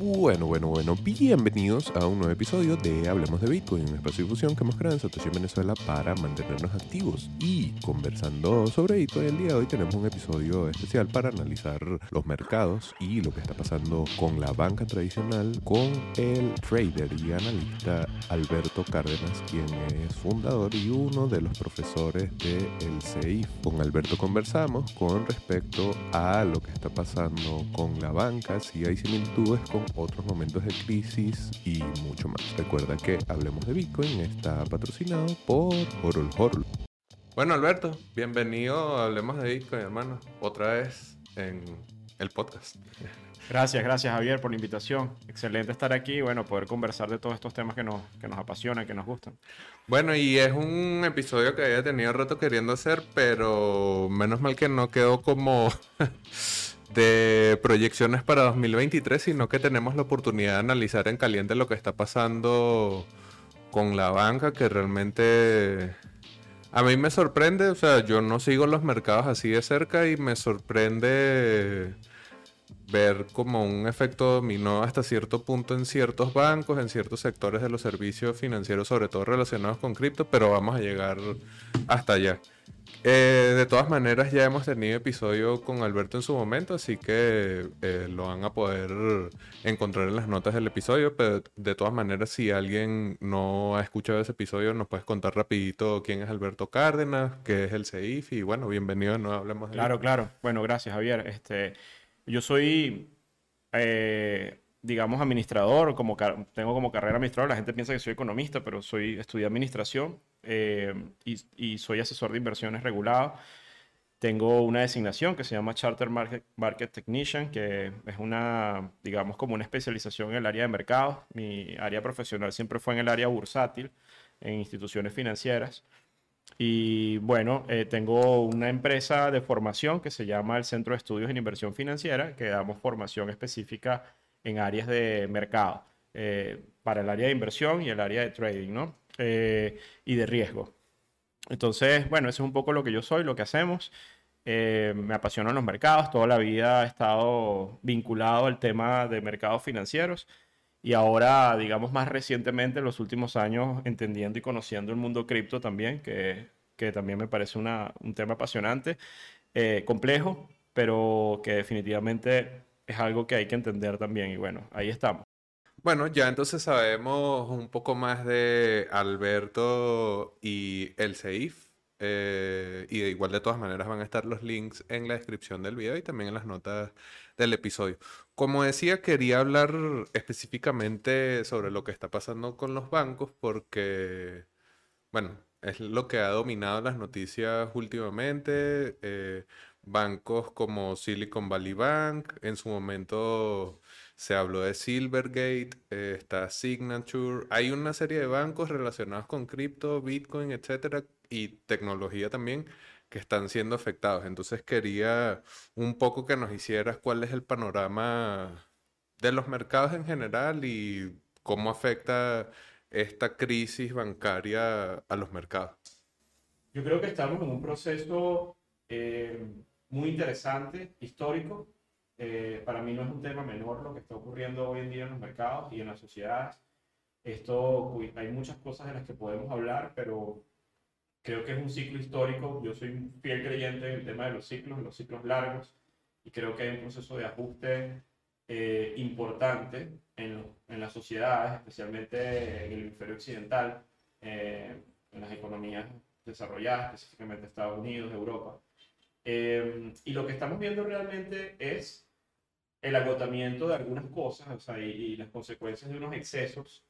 Bueno, bueno, bueno, bienvenidos a un nuevo episodio de Hablemos de Bitcoin, un espacio de difusión que hemos creado en Satoshi Venezuela para mantenernos activos. Y conversando sobre Bitcoin, el día de hoy tenemos un episodio especial para analizar los mercados y lo que está pasando con la banca tradicional, con el trader y analista Alberto Cárdenas, quien es fundador y uno de los profesores del el CEIF. Con Alberto conversamos con respecto a lo que está pasando con la banca, si hay similitudes con otros momentos de crisis y mucho más. Recuerda que Hablemos de Bitcoin está patrocinado por Horol Horol. Bueno, Alberto, bienvenido a Hablemos de Bitcoin, hermano. Otra vez en el podcast. Gracias, gracias Javier por la invitación. Excelente estar aquí y bueno, poder conversar de todos estos temas que nos, que nos apasionan, que nos gustan. Bueno, y es un episodio que había tenido rato queriendo hacer, pero menos mal que no quedó como de proyecciones para 2023, sino que tenemos la oportunidad de analizar en caliente lo que está pasando con la banca, que realmente a mí me sorprende, o sea, yo no sigo los mercados así de cerca y me sorprende ver como un efecto dominó hasta cierto punto en ciertos bancos, en ciertos sectores de los servicios financieros, sobre todo relacionados con cripto, pero vamos a llegar hasta allá. Eh, de todas maneras, ya hemos tenido episodio con Alberto en su momento, así que eh, lo van a poder encontrar en las notas del episodio. Pero de todas maneras, si alguien no ha escuchado ese episodio, nos puedes contar rapidito quién es Alberto Cárdenas, qué es el CEIF y bueno, bienvenido no hablemos de Claro, claro. Bueno, gracias Javier. Este, yo soy, eh, digamos, administrador, como tengo como carrera administrador. La gente piensa que soy economista, pero soy estudié administración eh, y, soy asesor de inversiones regulado. Tengo una designación que se llama Charter Market, Market Technician, que es una, digamos, como una especialización en el área de mercados. Mi área profesional siempre fue en el área bursátil, en instituciones financieras. Y bueno, eh, tengo una empresa de formación que se llama el Centro de Estudios en Inversión Financiera, que damos formación específica en áreas de mercado, eh, para el área de inversión y el área de trading, ¿no? Eh, y de riesgo. Entonces, bueno, eso es un poco lo que yo soy, lo que hacemos. me apasionan los mercados, toda la vida he estado vinculado al tema de mercados financieros y ahora, digamos, más recientemente, en los últimos años, entendiendo y conociendo el mundo cripto también, que, que también me parece una, un tema apasionante, eh, complejo, pero que definitivamente es algo que hay que entender también. Y bueno, ahí estamos. Bueno, ya entonces sabemos un poco más de Alberto y el CEIF. Eh, y de igual de todas maneras van a estar los links en la descripción del video y también en las notas del episodio. Como decía, quería hablar específicamente sobre lo que está pasando con los bancos porque, bueno, es lo que ha dominado las noticias últimamente. Eh, bancos como Silicon Valley Bank, en su momento se habló de Silvergate, eh, está Signature. Hay una serie de bancos relacionados con cripto, Bitcoin, etcétera, y tecnología también que están siendo afectados. Entonces quería un poco que nos hicieras cuál es el panorama de los mercados en general y cómo afecta esta crisis bancaria a los mercados. Yo creo que estamos en un proceso eh, muy interesante, histórico. Eh, para mí no es un tema menor lo que está ocurriendo hoy en día en los mercados y en las sociedades. Esto, hay muchas cosas de las que podemos hablar, pero creo que es un ciclo histórico. Yo soy un fiel creyente en el tema de los ciclos, los ciclos largos, y creo que hay un proceso de ajuste eh, importante en, en, las sociedades, especialmente en el hemisferio occidental, eh, en las economías desarrolladas, específicamente Estados Unidos, Europa. Eh, y lo que estamos viendo realmente es el agotamiento de algunas cosas o sea, y, y, las consecuencias de unos excesos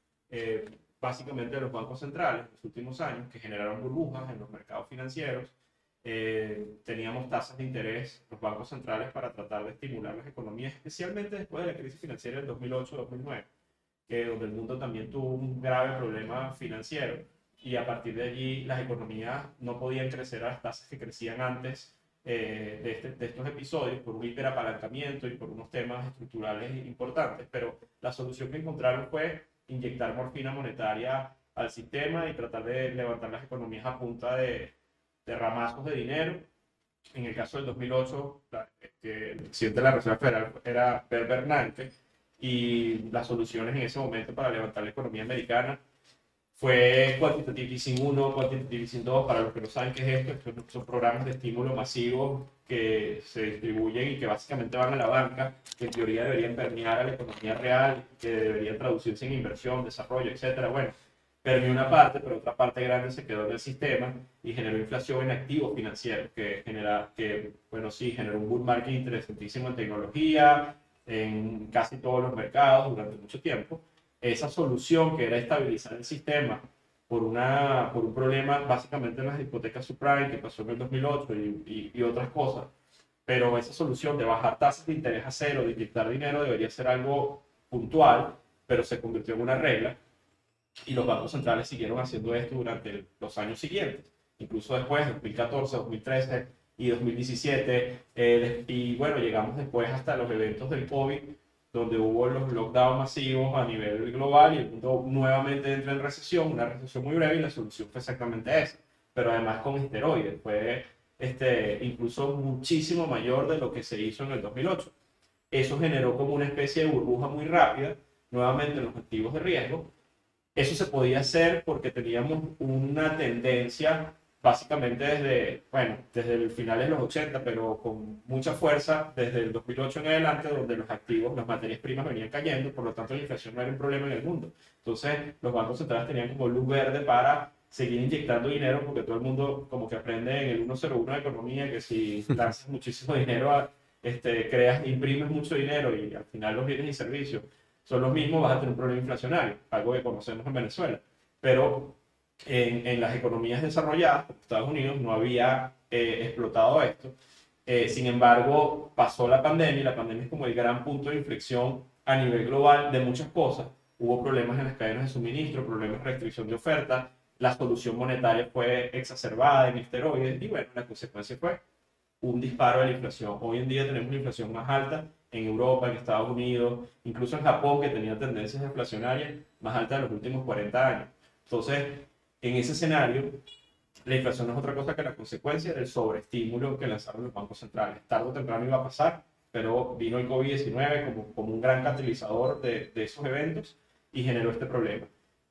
básicamente de los bancos centrales en los últimos años, que generaron burbujas en los mercados financieros. Eh, teníamos tasas de interés, los bancos centrales, para tratar de estimular las economías, especialmente después de la crisis financiera del 2008-2009, que donde el mundo también tuvo un grave problema financiero y a partir de allí las economías no podían crecer a las tasas que crecían antes eh, de, este, de, estos episodios por un hiperapalancamiento y por unos temas estructurales importantes, pero la solución que encontraron fue inyectar morfina monetaria al sistema y tratar de levantar las economías a punta de, de ramazos de dinero. En el caso del 2008, este, el presidente de la Reserva Federal era Per Bernanke y las soluciones en ese momento para levantar la economía americana fue Quantitative Easing 1, Quantitative Easing 2, para los que no saben qué es esto, estos son programas de estímulo masivo que se distribuyen y que básicamente van a la banca, que en teoría deberían permear a la economía real, que deberían traducirse en inversión, desarrollo, etcétera. Bueno, permeó una parte, pero otra parte grande se quedó en el sistema y generó inflación en activos financieros, que, genera, que bueno, sí, generó un bull market interesantísimo en tecnología, en casi todos los mercados durante mucho tiempo esa solución que era estabilizar el sistema por, una, por un problema básicamente en las hipotecas subprime que pasó en el 2008 y, y, otras cosas, pero esa solución de bajar tasas de interés a cero, de inyectar dinero, debería ser algo puntual, pero se convirtió en una regla. Y los bancos centrales siguieron haciendo esto durante los años siguientes, incluso después, 2014, 2013 y 2017, eh, y bueno, llegamos después hasta los eventos del COVID donde hubo los lockdowns masivos a nivel global y el mundo nuevamente entra en recesión, una recesión muy breve y la solución fue exactamente esa, pero además con esteroides, fue este, incluso muchísimo mayor de lo que se hizo en el 2008. Eso generó como una especie de burbuja muy rápida, nuevamente en los activos de riesgo. Eso se podía hacer porque teníamos una tendencia básicamente desde, bueno, desde el finales de los 80, pero con mucha fuerza desde el 2008 en adelante, donde los activos, las materias primas venían cayendo, por lo tanto la inflación no era un problema en el mundo. Entonces, los bancos centrales tenían como luz verde para seguir inyectando dinero, porque todo el mundo como que aprende en el 101 de economía que si lanzas muchísimo dinero, este, creas, imprimes mucho dinero y al final los bienes y servicios son los mismos, vas a tener un problema inflacionario, algo que conocemos en Venezuela. Pero en, en las economías desarrolladas, Estados Unidos no había eh, explotado esto. Eh, sin embargo, pasó la pandemia y la pandemia es como el gran punto de inflexión a nivel global de muchas cosas. Hubo problemas en las cadenas de suministro, problemas de restricción de oferta, la solución monetaria fue exacerbada en esteroides y bueno, la consecuencia fue un disparo de la inflación. Hoy en día tenemos una inflación más alta en Europa, en Estados Unidos, incluso en Japón, que tenía tendencias inflacionarias más altas de los últimos 40 años. Entonces, en ese escenario, la inflación no es otra cosa que la consecuencia del sobreestímulo que lanzaron los bancos centrales. Tarde o temprano iba a pasar, pero vino el COVID-19 como, como un gran catalizador de, de esos eventos y generó este problema.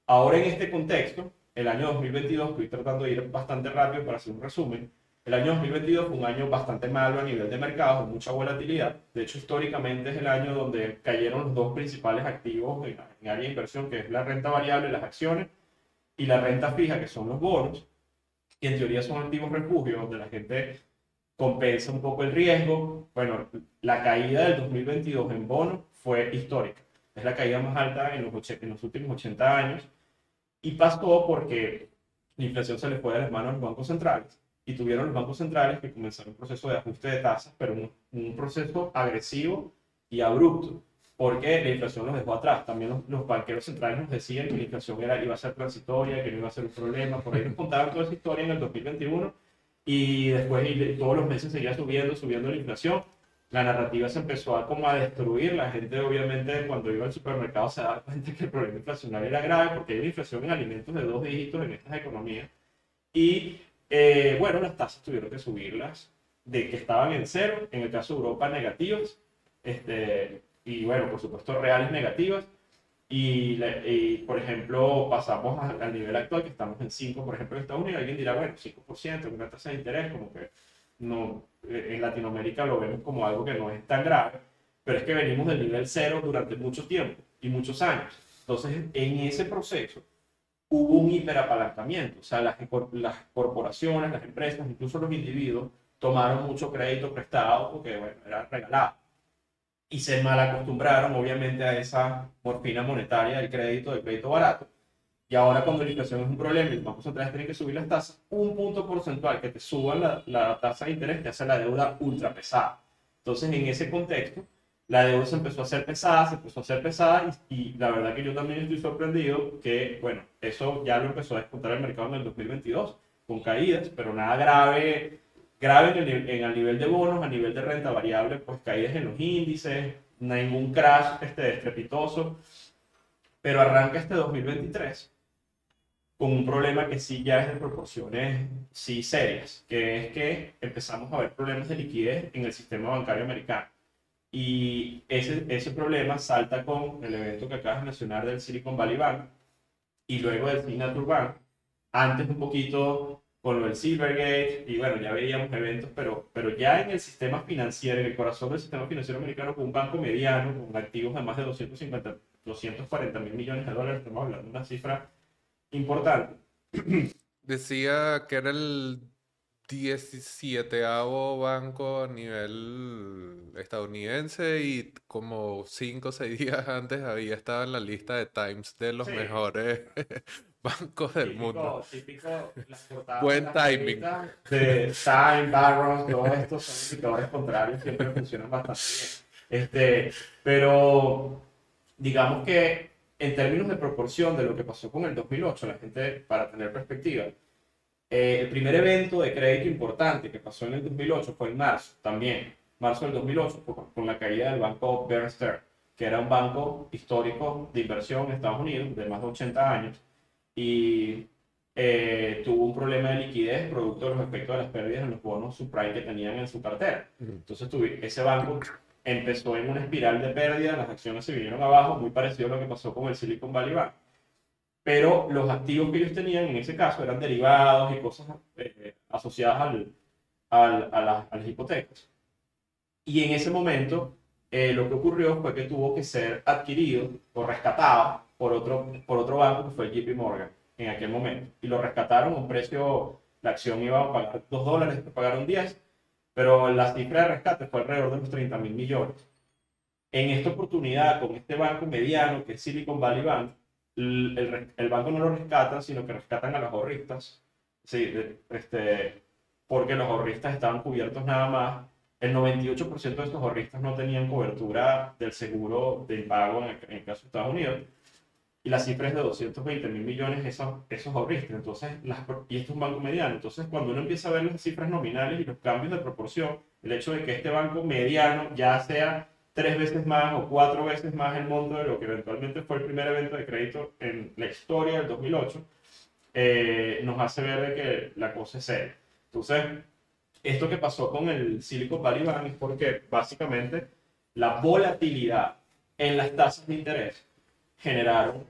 Ahora en este contexto, el año 2022, estoy tratando de ir bastante rápido para hacer un resumen, el año 2022 fue un año bastante malo a nivel de mercado, con mucha volatilidad. De hecho, históricamente es el año donde cayeron los dos principales activos en, en área de inversión, que es la renta variable y las acciones, y la renta fija, que son los bonos, que en teoría son activos refugios, donde la gente compensa un poco el riesgo. Bueno, la caída del 2022 en bonos fue histórica. Es la caída más alta en los, últimos 80 años. Y pasó porque la inflación se le fue de las manos a los bancos centrales. Y tuvieron los bancos centrales que comenzaron un proceso de ajuste de tasas, pero un proceso agresivo y abrupto porque la inflación los dejó atrás. También los, los, banqueros centrales nos decían que la inflación era, iba a ser transitoria, que no iba a ser un problema. Por ahí nos contaban toda esa historia en el 2021 y después y todos los meses seguía subiendo, subiendo la inflación. La narrativa se empezó a como a destruir. La gente obviamente cuando iba al supermercado se daba cuenta que el problema inflacionario era grave porque hay una inflación en alimentos de dos dígitos en estas economías. Y eh, bueno, las tasas tuvieron que subirlas de que estaban en cero, en el caso de Europa negativas. Este, y bueno, por supuesto, reales negativas. Y, por ejemplo, pasamos al nivel actual, que estamos en 5, por ejemplo, en Estados Unidos, alguien dirá, bueno, 5%, una tasa de interés, como que no, eh, en Latinoamérica lo vemos como algo que no es tan grave, pero es que venimos del nivel cero durante mucho tiempo y muchos años. Entonces, en ese proceso hubo un hiperapalancamiento, o sea, las, las corporaciones, las empresas, incluso los individuos, tomaron mucho crédito prestado porque, bueno, era regalado y se mal acostumbraron obviamente a esa morfina monetaria del crédito, del crédito barato. Y ahora cuando la inflación es un problema y los bancos centrales tienen que subir las tasas, un punto porcentual que te suba la, la tasa de interés te hace la deuda ultra pesada. Entonces en ese contexto, la deuda se empezó a hacer pesada, se empezó a hacer pesada y, y, la verdad que yo también estoy sorprendido que, bueno, eso ya lo empezó a descontar el mercado en el 2022 con caídas, pero nada grave grave en el, nivel de bonos, a nivel de renta variable, pues caídas en los índices, ningún crash este, estrepitoso, pero arranca este 2023 con un problema que sí ya es de proporciones sí serias, que es que empezamos a ver problemas de liquidez en el sistema bancario americano. Y ese, ese problema salta con el evento que acabas de mencionar del Silicon Valley Bank y luego del Signature Bank. Antes un poquito con del Silvergate y bueno, ya veíamos eventos, pero, pero ya en el sistema financiero, en el corazón del sistema financiero americano, con un banco mediano, con activos de más de 250, 240 mil millones de dólares, estamos hablando de una cifra importante. Decía que era el 17 banco a nivel estadounidense y como 5 o 6 días antes había estado en la lista de Times de los mejores bancos del mundo. Típico, Buen timing. De Time, Barron, todos estos son indicadores contrarios, siempre funcionan bastante bien. Este, pero digamos que en términos de proporción de lo que pasó con el 2008, la gente, para tener perspectiva, eh, el primer evento de crédito importante que pasó en el 2008 fue en marzo, también, marzo del 2008, con la caída del banco Bear Stearns, que era un banco histórico de inversión en Estados Unidos de más de 80 años y eh, tuvo un problema de liquidez producto de los efectos de las pérdidas en los bonos subprime que tenían en su cartera. Entonces tuve, ese banco empezó en una espiral de pérdidas, las acciones se vinieron abajo, muy parecido a lo que pasó con el Silicon Valley Bank pero los activos que ellos tenían en ese caso eran derivados y cosas eh, asociadas al, al, a, las hipotecas. Y en ese momento eh, lo que ocurrió fue que tuvo que ser adquirido o rescatado por otro, por otro banco que fue JP Morgan en aquel momento. Y lo rescataron a un precio, la acción iba a pagar 2 dólares, pagaron 10, pero la cifra de rescate fue alrededor de los 30 mil millones. En esta oportunidad, con este banco mediano que es Silicon Valley Bank, el, el, banco no lo rescata, sino que rescatan a los ahorristas. Sí, este, porque los ahorristas estaban cubiertos nada más. El 98% de estos ahorristas no tenían cobertura del seguro de impago en el, caso de Estados Unidos. Y la cifra es de 220 mil millones esos, esos ahorristas. Entonces, las, y esto es un banco mediano. Entonces, cuando uno empieza a ver las cifras nominales y los cambios de proporción, el hecho de que este banco mediano ya sea tres veces más o cuatro veces más el monto de lo que eventualmente fue el primer evento de crédito en la historia del 2008, eh, nos hace ver de que la cosa es seria. Entonces, esto que pasó con el Silicon Valley Bank es porque básicamente la volatilidad en las tasas de interés generaron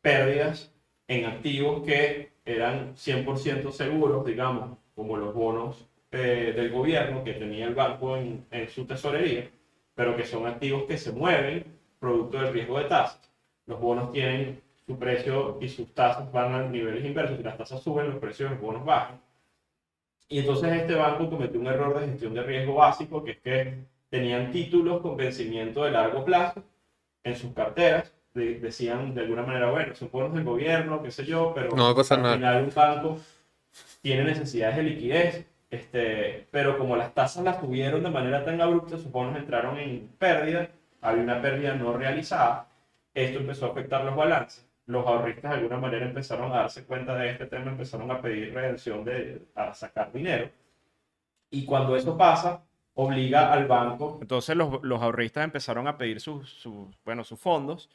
pérdidas en activos que eran 100% seguros, digamos, como los bonos eh, del gobierno que tenía el banco en, en su tesorería pero que son activos que se mueven producto del riesgo de tasas. Los bonos tienen su precio y sus tasas van a niveles inversos. Si las tasas suben, los precios de los bonos bajan. Y entonces este banco cometió un error de gestión de riesgo básico, que es que tenían títulos con vencimiento de largo plazo en sus carteras. Decían de alguna manera, bueno, son bonos del gobierno, qué sé yo, pero no al final un banco tiene necesidades de liquidez este, pero como las tasas las tuvieron de manera tan abrupta, sus bonos entraron en pérdida, había una pérdida no realizada, esto empezó a afectar los balances. Los ahorristas de alguna manera empezaron a darse cuenta de este tema, empezaron a pedir redención de, a sacar dinero. Y cuando eso pasa, obliga al banco. Entonces los, los ahorristas empezaron a pedir sus, sus, bueno, sus fondos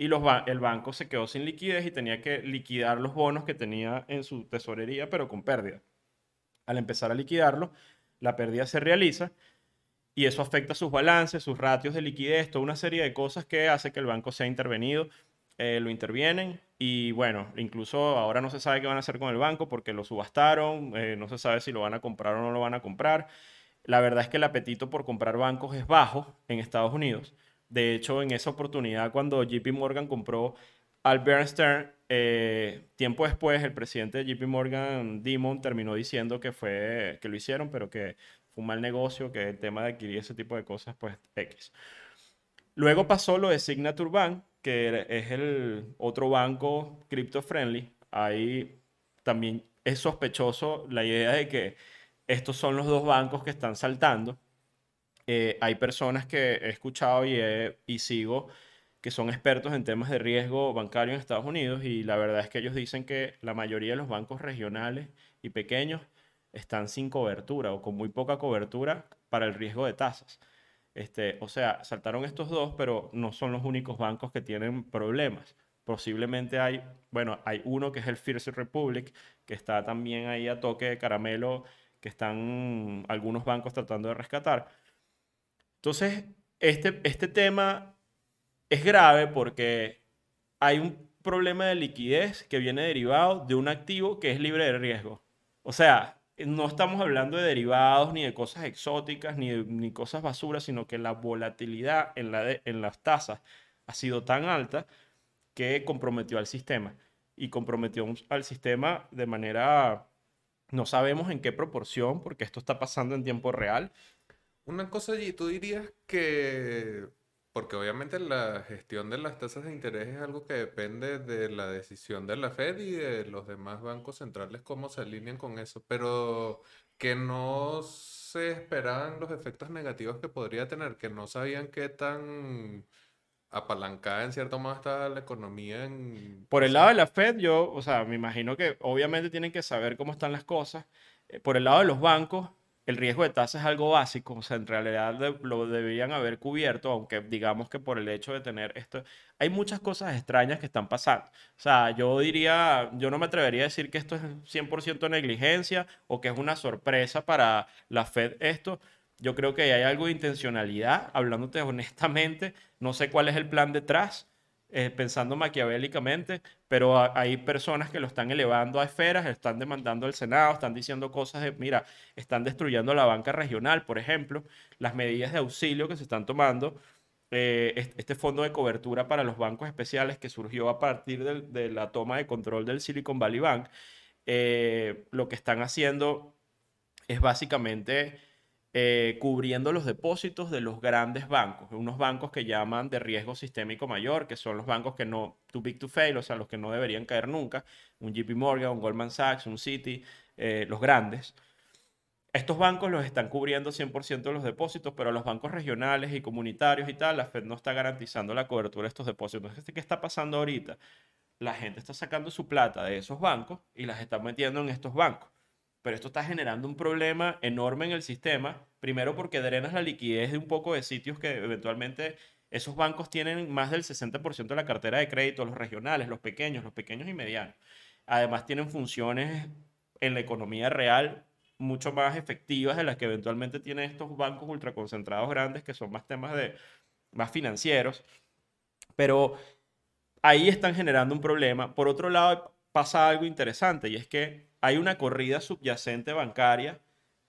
y el banco se quedó sin liquidez y tenía que liquidar los bonos que tenía en su tesorería, pero con pérdida al empezar a liquidarlo, la pérdida se realiza y eso afecta sus balances, sus ratios de liquidez, toda una serie de cosas que hace que el banco sea intervenido. Eh, lo intervienen y bueno, incluso ahora no se sabe qué van a hacer con el banco porque lo subastaron, eh, no se sabe si lo van a comprar o no lo van a comprar. La verdad es que el apetito por comprar bancos es bajo en Estados Unidos. De hecho, en esa oportunidad, cuando JP Morgan compró Albert Stern, eh, tiempo después, el presidente de JP Morgan, Dimon, terminó diciendo que, fue, que lo hicieron, pero que fue un mal negocio, que el tema de adquirir ese tipo de cosas, pues X. Luego pasó lo de Signature Bank, que es el otro banco crypto friendly. Ahí también es sospechoso la idea de que estos son los dos bancos que están saltando. Eh, hay personas que he escuchado y, y sigo que son expertos en temas de riesgo bancario en Estados Unidos y la verdad es que ellos dicen que la mayoría de los bancos regionales y pequeños están sin cobertura o con muy poca cobertura para el riesgo de tasas. Este, o sea, saltaron estos dos, pero no son los únicos bancos que tienen problemas. Posiblemente hay, bueno, hay uno que es el First Republic, que está también ahí a toque de caramelo, que están algunos bancos tratando de rescatar. Entonces, este, este tema es grave porque hay un problema de liquidez que viene derivado de un activo que es libre de riesgo. O sea, no estamos hablando de derivados ni de cosas exóticas ni, ni cosas basuras, sino que la volatilidad en, la en las tasas ha sido tan alta que comprometió al sistema. Y comprometió al sistema de manera, no sabemos en qué proporción, porque esto está pasando en tiempo real. Una cosa allí, tú dirías que porque obviamente la gestión de las tasas de interés es algo que depende de la decisión de la Fed y de los demás bancos centrales, cómo se alinean con eso, pero que no se esperaban los efectos negativos que podría tener, que no sabían qué tan apalancada en cierto modo está la economía en... Por el lado de la Fed, yo, o sea, me imagino que obviamente tienen que saber cómo están las cosas. Eh, por el lado de los bancos, el riesgo de tasa es algo básico, o sea, en realidad lo deberían haber cubierto, aunque digamos que por el hecho de tener esto, hay muchas cosas extrañas que están pasando. O sea, yo diría, yo no me atrevería a decir que esto es 100% negligencia o que es una sorpresa para la Fed esto. Yo creo que hay algo de intencionalidad, hablándote honestamente, no sé cuál es el plan detrás, eh, pensando maquiavélicamente, pero hay personas que lo están elevando a esferas, están demandando al Senado, están diciendo cosas de, mira, están destruyendo la banca regional, por ejemplo, las medidas de auxilio que se están tomando, eh, este fondo de cobertura para los bancos especiales que surgió a partir de, la toma de control del Silicon Valley Bank, eh, lo que están haciendo es básicamente eh, cubriendo los depósitos de los grandes bancos, unos bancos que llaman de riesgo sistémico mayor, que son los bancos que no, too big to fail, o sea, los que no deberían caer nunca, un JP Morgan, un Goldman Sachs, un Citi, eh, los grandes. Estos bancos los están cubriendo 100% de los depósitos, pero los bancos regionales y comunitarios y tal, la Fed no está garantizando la cobertura de estos depósitos. ¿qué está pasando ahorita? La gente está sacando su plata de esos bancos y las está metiendo en estos bancos pero esto está generando un problema enorme en el sistema, primero porque drenas la liquidez de un poco de sitios que eventualmente esos bancos tienen más del 60% de la cartera de crédito, los regionales, los pequeños, los pequeños y medianos. Además tienen funciones en la economía real mucho más efectivas de las que eventualmente tienen estos bancos ultraconcentrados grandes que son más temas de más financieros. Pero ahí están generando un problema. Por otro lado, pasa algo interesante y es que hay una corrida subyacente bancaria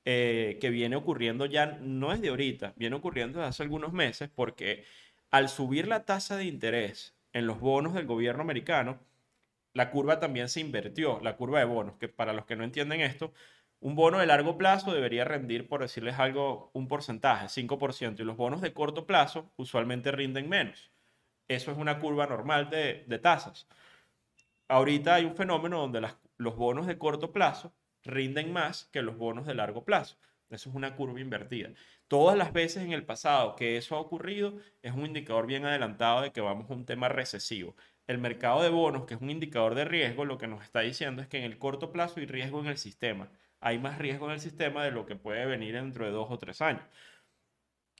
eh, que viene ocurriendo ya, no es de ahorita, viene ocurriendo desde hace algunos meses porque al subir la tasa de interés en los bonos del gobierno americano, la curva también se invirtió, la curva de bonos, que para los que no entienden esto, un bono de largo plazo debería rendir, por decirles algo, un porcentaje, 5%, y los bonos de corto plazo usualmente rinden menos. Eso es una curva normal de, de tasas. Ahorita hay un fenómeno donde los bonos de corto plazo rinden más que los bonos de largo plazo. Eso es una curva invertida. Todas las veces en el pasado que eso ha ocurrido es un indicador bien adelantado de que vamos a un tema recesivo. El mercado de bonos, que es un indicador de riesgo, lo que nos está diciendo es que en el corto plazo hay riesgo en el sistema. Hay más riesgo en el sistema de lo que puede venir dentro de dos o tres años.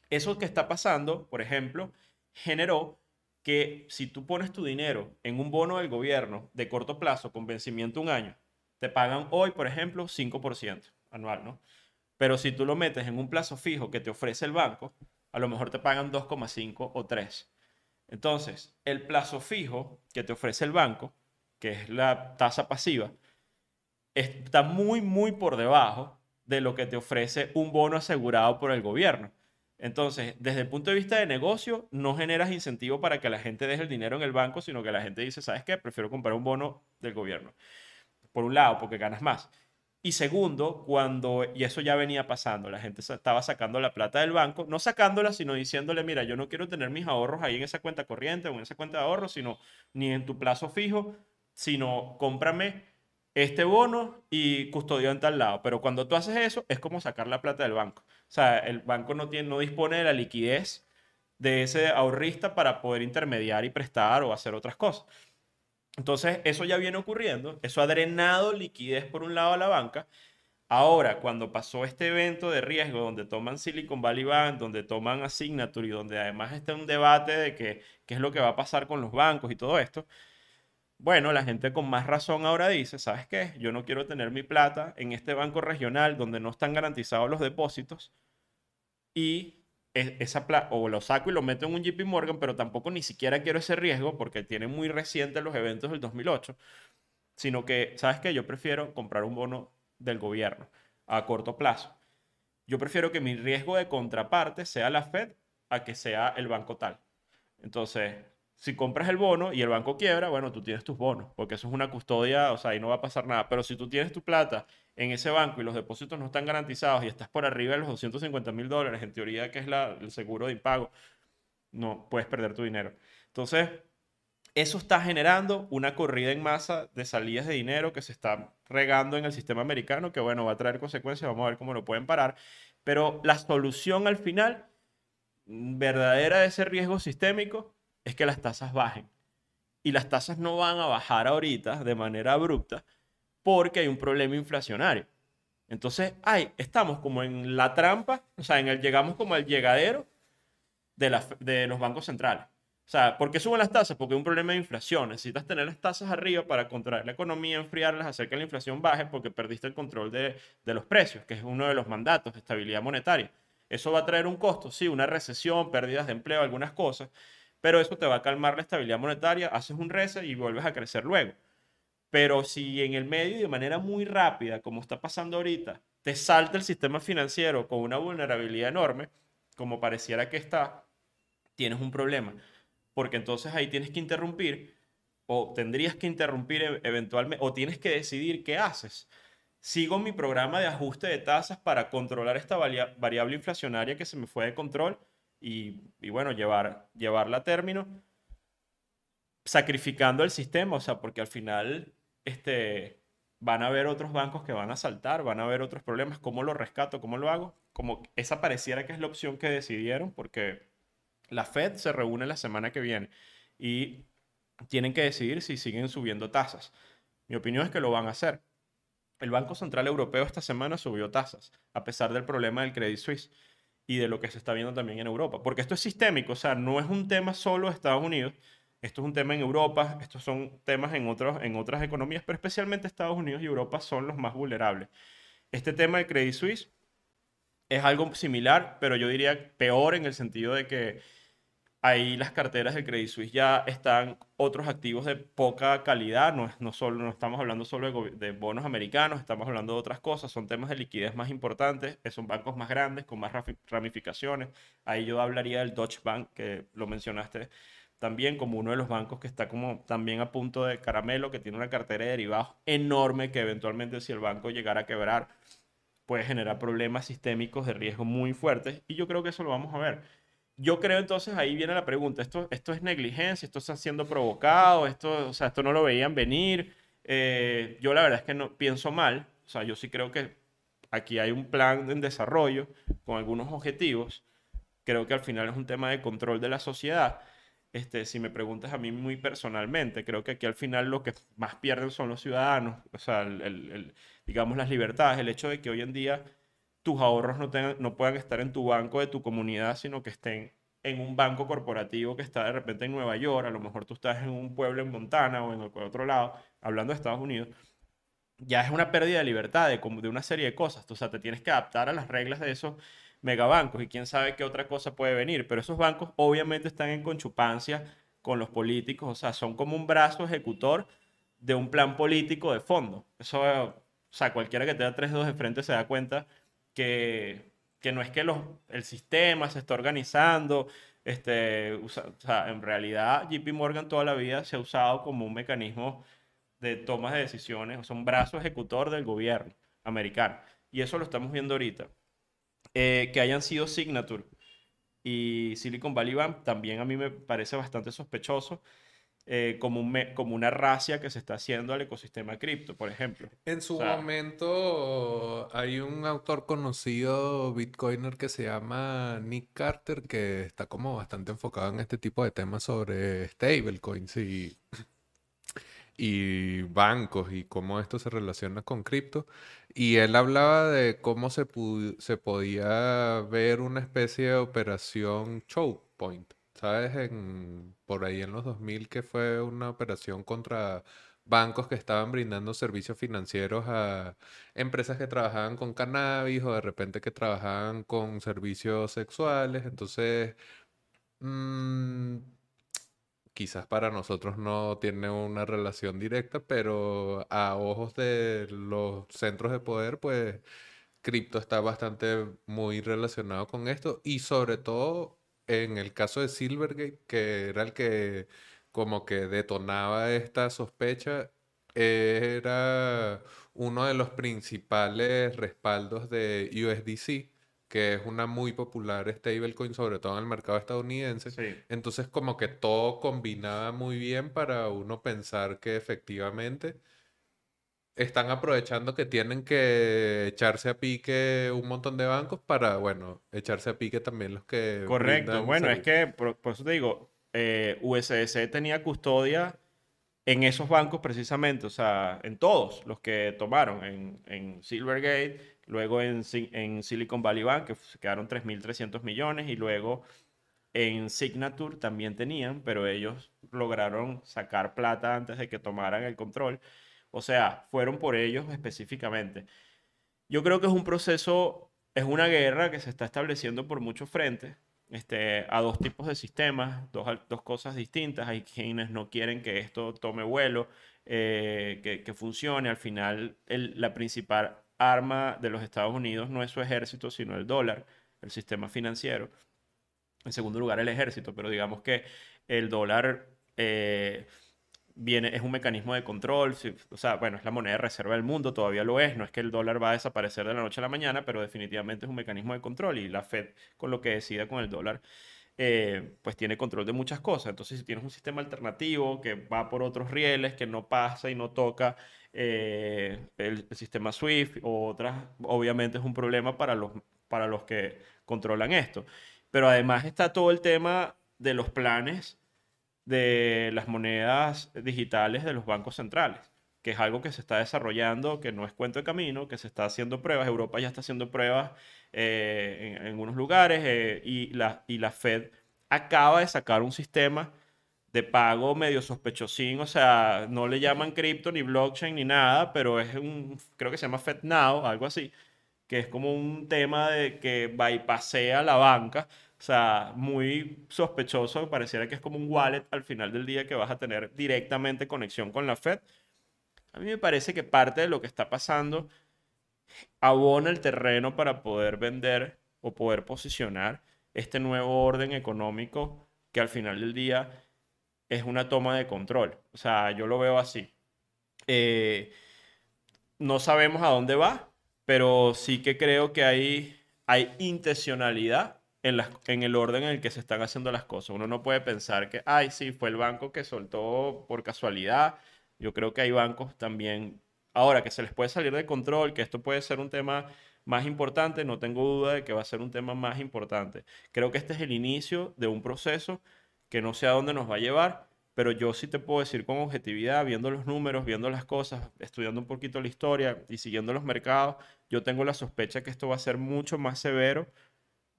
Eso que está pasando, por ejemplo, generó que si tú pones tu dinero en un bono del gobierno de corto plazo con vencimiento un año, te pagan hoy, por ejemplo, 5% anual, ¿no? Pero si tú lo metes en un plazo fijo que te ofrece el banco, a lo mejor te pagan 2,5 o 3. Entonces, el plazo fijo que te ofrece el banco, que es la tasa pasiva, está muy, muy por debajo de lo que te ofrece un bono asegurado por el gobierno. Entonces, desde el punto de vista de negocio, no generas incentivo para que la gente deje el dinero en el banco, sino que la gente dice, ¿sabes qué? Prefiero comprar un bono del gobierno. Por un lado, porque ganas más. Y segundo, cuando, y eso ya venía pasando, la gente estaba sacando la plata del banco, no sacándola, sino diciéndole, mira, yo no quiero tener mis ahorros ahí en esa cuenta corriente o en esa cuenta de ahorros, sino ni en tu plazo fijo, sino cómprame este bono y custodio en tal lado. Pero cuando tú haces eso, es como sacar la plata del banco. O sea, el banco no, tiene, no dispone de la liquidez de ese ahorrista para poder intermediar y prestar o hacer otras cosas. Entonces, eso ya viene ocurriendo, eso ha drenado liquidez por un lado a la banca. Ahora, cuando pasó este evento de riesgo donde toman Silicon Valley Bank, donde toman Signature y donde además está un debate de qué es lo que va a pasar con los bancos y todo esto, bueno, la gente con más razón ahora dice, ¿sabes qué? Yo no quiero tener mi plata en este banco regional donde no están garantizados los depósitos y esa pla- o lo saco y lo meto en un JP Morgan, pero tampoco ni siquiera quiero ese riesgo porque tiene muy reciente los eventos del 2008, sino que, ¿sabes qué? Yo prefiero comprar un bono del gobierno a corto plazo. Yo prefiero que mi riesgo de contraparte sea la Fed a que sea el banco tal. Entonces, si compras el bono y el banco quiebra, bueno, tú tienes tus bonos, porque eso es una custodia, o sea, ahí no va a pasar nada. Pero si tú tienes tu plata en ese banco y los depósitos no están garantizados y estás por arriba de los 250 mil dólares, en teoría que es la- el seguro de impago, no puedes perder tu dinero. Entonces, eso está generando una corrida en masa de salidas de dinero que se está regando en el sistema americano, que bueno, va a traer consecuencias, vamos a ver cómo lo pueden parar. Pero la solución al final mm, verdadera de ese riesgo sistémico es que las tasas bajen. Y las tasas no van a bajar ahorita de manera abrupta porque hay un problema inflacionario. Entonces, ay, estamos como en la trampa, o sea, en el, llegamos como al llegadero de, la- de los bancos centrales. O sea, ¿por qué suben las tasas? Porque hay un problema de inflación. Necesitas tener las tasas arriba para contraer la economía, enfriarlas, hacer que la inflación baje porque perdiste el control de, de los precios, que es uno de los mandatos de estabilidad monetaria. Eso va a traer un costo, sí, una recesión, pérdidas de empleo, algunas cosas, pero eso te va a calmar la estabilidad monetaria, haces un reset y vuelves a crecer luego. Pero si en el medio y de manera muy rápida, como está pasando ahorita, te salta el sistema financiero con una vulnerabilidad enorme, como pareciera que está, tienes un problema. Porque entonces ahí tienes que interrumpir, o tendrías que interrumpir e- eventualmente, o tienes que decidir qué haces. Sigo mi programa de ajuste de tasas para controlar esta varia- variable inflacionaria que se me fue de control y, bueno, llevar, llevarla a término sacrificando el sistema, o sea, porque al final este, van a haber otros bancos que van a saltar, van a haber otros problemas, ¿cómo lo rescato? ¿Cómo lo hago? Como esa pareciera que es la opción que decidieron, porque la Fed se reúne la semana que viene y tienen que decidir si siguen subiendo tasas. Mi opinión es que lo van a hacer. El Banco Central Europeo esta semana subió tasas, a pesar del problema del Credit Suisse y de lo que se está viendo también en Europa. Porque esto es sistémico, o sea, no es un tema solo de Estados Unidos, esto es un tema en Europa, estos son temas en, otros, en otras economías, pero especialmente Estados Unidos y Europa son los más vulnerables. Este tema del Credit Suisse es algo similar, pero yo diría peor en el sentido de que ahí las carteras del Credit Suisse ya están otros activos de poca calidad, no, no, solo, no estamos hablando solo de, de bonos americanos, estamos hablando de otras cosas, son temas de liquidez más importantes, eh, son bancos más grandes, con más ramificaciones. Ahí yo hablaría del Deutsche Bank, que lo mencionaste también como uno de los bancos que está como también a punto de caramelo, que tiene una cartera de derivados enorme, que eventualmente si el banco llegara a quebrar, puede generar problemas sistémicos de riesgo muy fuertes, y yo creo que eso lo vamos a ver. Yo creo entonces ahí viene la pregunta, ¿esto, esto es negligencia? ¿Esto está siendo provocado? ¿Esto, o sea, esto no lo veían venir? Eh, yo la verdad es que no pienso mal, o sea, yo sí creo que aquí hay un plan en desarrollo con algunos objetivos. Creo que al final es un tema de control de la sociedad. Este, si me preguntas a mí muy personalmente, creo que aquí al final lo que más pierden son los ciudadanos, o sea, el- el- digamos las libertades, el hecho de que hoy en día tus ahorros no, tengan- no puedan estar en tu banco de tu comunidad, sino que estén en un banco corporativo que está de repente en Nueva York, a lo mejor tú estás en un pueblo en Montana o en el- otro lado, hablando de Estados Unidos, ya es una pérdida de libertad de, de una serie de cosas. O sea, te tienes que adaptar a las reglas de esos megabancos y quién sabe qué otra cosa puede venir. Pero esos bancos obviamente están en conchupancia con los políticos, o sea, son como un brazo ejecutor de un plan político de fondo. Eso, o sea, cualquiera que tenga tres dedos de frente se da cuenta que, que no es que los, el sistema se está organizando, este, usa- o sea, en realidad JP Morgan toda la vida se ha usado como un mecanismo de tomas de decisiones, o sea, un brazo ejecutor del gobierno americano. Y eso lo estamos viendo ahorita. Eh, que hayan sido Signature y Silicon Valley Bank también a mí me parece bastante sospechoso, eh, como, un me- como una racia que se está haciendo al ecosistema cripto, por ejemplo. En su O sea- momento hay un autor conocido, bitcoiner, que se llama Nick Carter, que está como bastante enfocado en este tipo de temas sobre stablecoins y, y bancos y cómo esto se relaciona con cripto. Y él hablaba de cómo se, se podía ver una especie de operación choke point. ¿Sabes? En, por ahí en los 2000 que fue una operación contra bancos que estaban brindando servicios financieros a empresas que trabajaban con cannabis o de repente que trabajaban con servicios sexuales. Entonces, mm, quizás para nosotros no tiene una relación directa, pero a ojos de los centros de poder, pues cripto está bastante muy relacionado con esto y sobre todo en el caso de Silvergate, que era el que como que detonaba esta sospecha, era uno de los principales respaldos de USDC, que es una muy popular stablecoin, sobre todo en el mercado estadounidense. Sí. Entonces como que todo combinaba muy bien para uno pensar que efectivamente están aprovechando que tienen que echarse a pique un montón de bancos para, bueno, echarse a pique también los que... Correcto. Bueno, es que por, por eso te digo, eh, USDC tenía custodia en esos bancos precisamente, o sea, en todos los que tomaron, en, en Silvergate, luego en, en Silicon Valley Bank, que se quedaron 3.300 millones, y luego en Signature también tenían, pero ellos lograron sacar plata antes de que tomaran el control. O sea, fueron por ellos específicamente. Yo creo que es un proceso, es una guerra que se está estableciendo por muchos frentes, este, a dos tipos de sistemas, dos, dos cosas distintas. Hay quienes no quieren que esto tome vuelo, eh, que, que funcione. Al final, la principal arma de los Estados Unidos no es su ejército, sino el dólar, el sistema financiero. En segundo lugar, el ejército, pero digamos que el dólar eh, viene, es un mecanismo de control, o sea, bueno, es la moneda de reserva del mundo, todavía lo es, no es que el dólar va a desaparecer de la noche a la mañana, pero definitivamente es un mecanismo de control y la Fed con lo que decida con el dólar, eh, pues tiene control de muchas cosas. Entonces, si tienes un sistema alternativo que va por otros rieles, que no pasa y no toca eh, el, el sistema SWIFT o otras, obviamente es un problema para los, para los que controlan esto. Pero además está todo el tema de los planes de las monedas digitales de los bancos centrales, que es algo que se está desarrollando, que no es cuento de camino, que se está haciendo pruebas. Europa ya está haciendo pruebas eh, en, en algunos lugares eh, y, la, y la Fed acaba de sacar un sistema de pago medio sospechosín, o sea, no le llaman cripto ni blockchain ni nada, pero es un, creo que se llama FedNow, algo así, que es como un tema de que bypasea la banca, o sea, muy sospechoso, pareciera que es como un wallet al final del día que vas a tener directamente conexión con la Fed. A mí me parece que parte de lo que está pasando abona el terreno para poder vender o poder posicionar este nuevo orden económico que al final del día es una toma de control. O sea, yo lo veo así. Eh, no sabemos a dónde va, pero sí que creo que hay, hay intencionalidad en, el orden en el que se están haciendo las cosas. Uno no puede pensar que, ay, sí, fue el banco que soltó por casualidad. Yo creo que hay bancos también, ahora que se les puede salir de control, que esto puede ser un tema más importante, no tengo duda de que va a ser un tema más importante. Creo que este es el inicio de un proceso que no sé a dónde nos va a llevar, pero yo sí te puedo decir con objetividad, viendo los números, viendo las cosas, estudiando un poquito la historia y siguiendo los mercados, yo tengo la sospecha que esto va a ser mucho más severo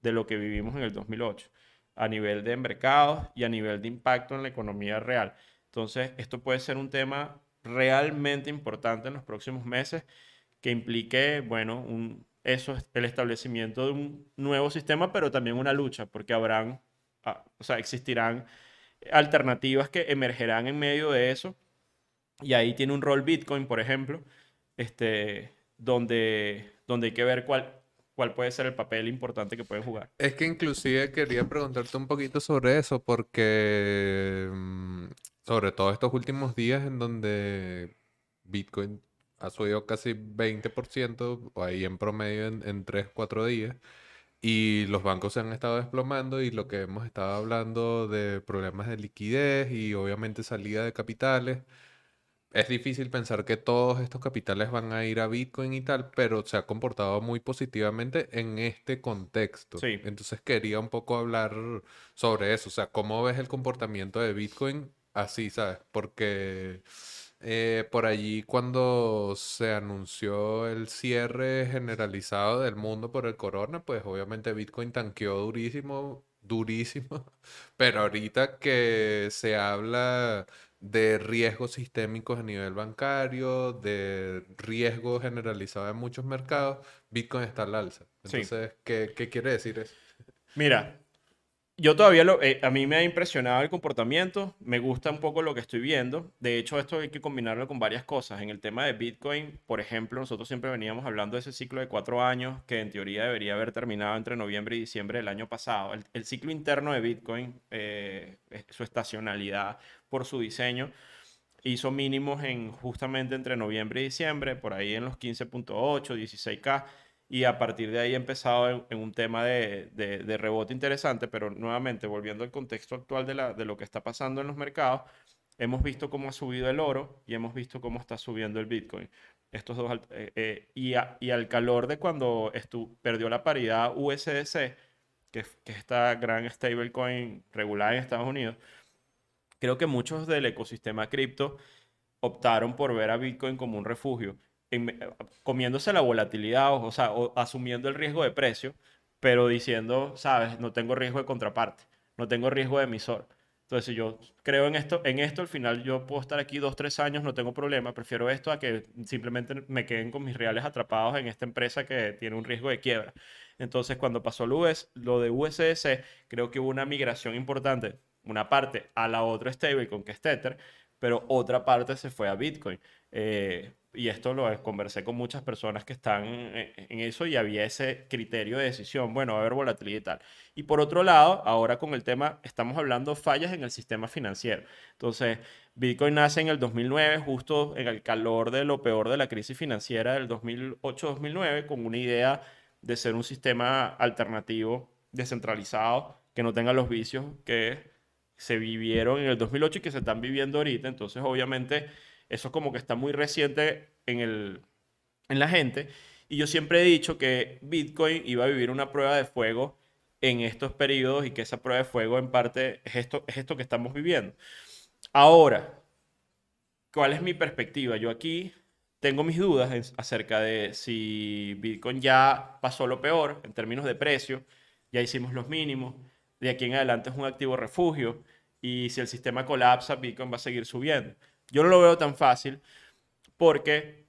de lo que vivimos en el 2008, a nivel de mercados y a nivel de impacto en la economía real. Entonces, esto puede ser un tema realmente importante en los próximos meses que implique, bueno, eso es el establecimiento de un nuevo sistema, pero también una lucha, porque habrán, ah, o sea, existirán alternativas que emergerán en medio de eso. Y ahí tiene un rol Bitcoin, por ejemplo, este, donde, donde hay que ver cuál, cuál puede ser el papel importante que pueden jugar. Es que inclusive quería preguntarte un poquito sobre eso, porque mm, sobre todo estos últimos días en donde Bitcoin ha subido casi 20%, o ahí en promedio en, en 3, 4 días, y los bancos se han estado desplomando y lo que hemos estado hablando de problemas de liquidez y obviamente salida de capitales. Es difícil pensar que todos estos capitales van a ir a Bitcoin y tal, pero se ha comportado muy positivamente en este contexto. Sí. Entonces quería un poco hablar sobre eso. O sea, ¿cómo ves el comportamiento de Bitcoin así, sabes? Porque eh, por allí cuando se anunció el cierre generalizado del mundo por el corona, pues obviamente Bitcoin tanqueó durísimo, durísimo. Pero ahorita que se habla de riesgos sistémicos a nivel bancario, de riesgo generalizado en muchos mercados, Bitcoin está al alza. Sí. Entonces, ¿qué, qué quiere decir eso? Mira, yo todavía lo, eh, a mí me ha impresionado el comportamiento, me gusta un poco lo que estoy viendo. De hecho, esto hay que combinarlo con varias cosas. En el tema de Bitcoin, por ejemplo, nosotros siempre veníamos hablando de ese ciclo de cuatro años que en teoría debería haber terminado entre noviembre y diciembre del año pasado. El, ciclo interno de Bitcoin, eh, su estacionalidad por su diseño, hizo mínimos en justamente entre noviembre y diciembre, por ahí en los 15.8, 16K, y a partir de ahí ha empezado en, en un tema de, de- de rebote interesante, pero nuevamente, volviendo al contexto actual de, la, de lo que está pasando en los mercados, hemos visto cómo ha subido el oro y hemos visto cómo está subiendo el Bitcoin. Estos dos, eh, eh, y, a- y al calor de cuando perdió la paridad USDC, que, que es esta gran stablecoin regulada en Estados Unidos, creo que muchos del ecosistema cripto optaron por ver a Bitcoin como un refugio, comiéndose la volatilidad, o, sea, asumiendo el riesgo de precio, pero diciendo, sabes, no tengo riesgo de contraparte, no tengo riesgo de emisor. Entonces, si yo creo en esto, en esto, al final yo puedo estar aquí dos, tres años, no tengo problema. Prefiero esto a que simplemente me queden con mis reales atrapados en esta empresa que tiene un riesgo de quiebra. Entonces, cuando pasó lo, US, lo de USDC, creo que hubo una migración importante. Una parte a la otra stablecoin que es pero otra parte se fue a Bitcoin. Eh, y esto lo conversé con muchas personas que están en, eso y había ese criterio de decisión. Bueno, va a haber volatilidad y tal. Y por otro lado, ahora con el tema, estamos hablando fallas en el sistema financiero. Entonces, Bitcoin nace en el 2009, justo en el calor de lo peor de la crisis financiera del 2008-2009, con una idea de ser un sistema alternativo, descentralizado, que no tenga los vicios que se vivieron en el 2008 y que se están viviendo ahorita. Entonces, obviamente, eso como que está muy reciente en, el, en la gente. Y yo siempre he dicho que Bitcoin iba a vivir una prueba de fuego en estos periodos y que esa prueba de fuego en parte es esto, es esto que estamos viviendo. Ahora, ¿cuál es mi perspectiva? Yo aquí tengo mis dudas acerca de si Bitcoin ya pasó lo peor en términos de precio, ya hicimos los mínimos, de aquí en adelante es un activo refugio y si el sistema colapsa, Bitcoin va a seguir subiendo. Yo no lo veo tan fácil porque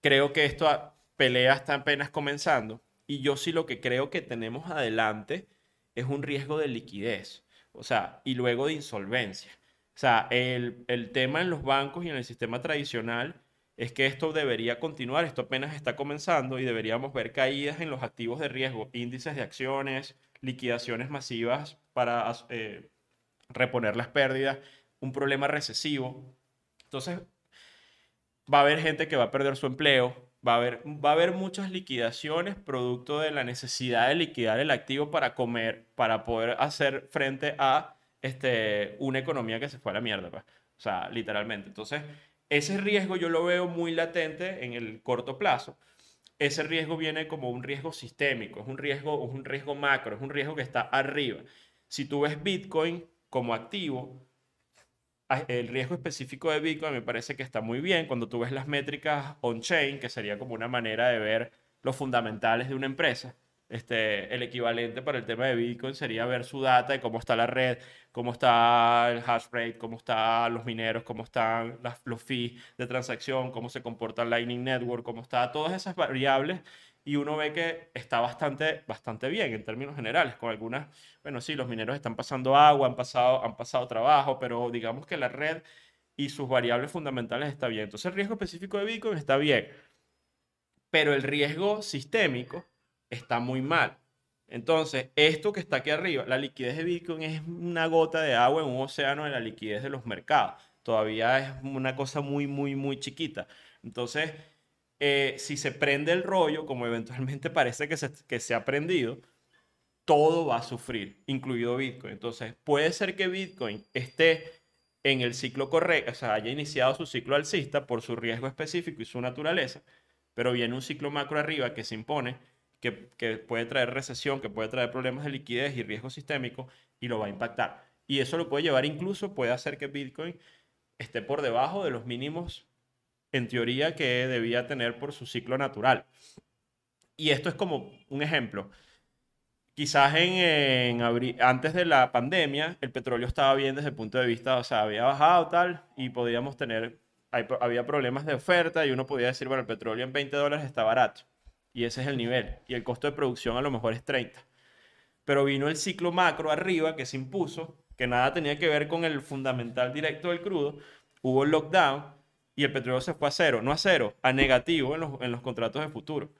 creo que esta pelea está apenas comenzando y yo sí lo que creo que tenemos adelante es un riesgo de liquidez, o sea, y luego de insolvencia. O sea, el, el tema en los bancos y en el sistema tradicional es que esto debería continuar, esto apenas está comenzando y deberíamos ver caídas en los activos de riesgo, índices de acciones, liquidaciones masivas para eh, reponer las pérdidas, un problema recesivo. Entonces, va a haber gente que va a perder su empleo, va a haber, va a haber muchas liquidaciones producto de la necesidad de liquidar el activo para comer, para poder hacer frente a este, una economía que se fue a la mierda, pues. O sea, literalmente. Entonces, ese riesgo yo lo veo muy latente en el corto plazo. Ese riesgo viene como un riesgo sistémico, es un riesgo, es un riesgo macro, es un riesgo que está arriba. Si tú ves Bitcoin como activo, el riesgo específico de Bitcoin me parece que está muy bien cuando tú ves las métricas on-chain, que sería como una manera de ver los fundamentales de una empresa. Este, el equivalente para el tema de Bitcoin sería ver su data de cómo está la red, cómo está el hash rate, cómo están los mineros, cómo están las- los fees de transacción, cómo se comporta el Lightning Network, cómo está todas esas variables y uno ve que está bastante, bastante bien en términos generales, con algunas, bueno, sí, los mineros están pasando agua, han pasado, han pasado trabajo, pero digamos que la red y sus variables fundamentales está bien. Entonces el riesgo específico de Bitcoin está bien, pero el riesgo sistémico está muy mal. Entonces, esto que está aquí arriba, la liquidez de Bitcoin es una gota de agua en un océano de la liquidez de los mercados. Todavía es una cosa muy, muy, muy chiquita. Entonces, eh, si se prende el rollo, como eventualmente parece que se, ha prendido, todo va a sufrir, incluido Bitcoin. Entonces, puede ser que Bitcoin esté en el ciclo correcto, o sea, haya iniciado su ciclo alcista por su riesgo específico y su naturaleza, pero viene un ciclo macro arriba que se impone, que, que puede traer recesión, que puede traer problemas de liquidez y riesgo sistémico y lo va a impactar. Y eso lo puede llevar incluso, puede hacer que Bitcoin esté por debajo de los mínimos, en teoría, que debía tener por su ciclo natural. Y esto es como un ejemplo. quizás en, antes de la pandemia, el petróleo estaba bien desde el punto de vista, o sea, había bajado tal y podíamos tener, había problemas de oferta y uno podía decir, bueno, el petróleo en 20 dólares está barato y ese es el nivel y el costo de producción a lo mejor es 30. Pero vino el ciclo macro arriba que se impuso, que nada tenía que ver con el fundamental directo del crudo, hubo el lockdown y el petróleo se fue a cero, no a cero, a negativo en los, en los contratos de futuro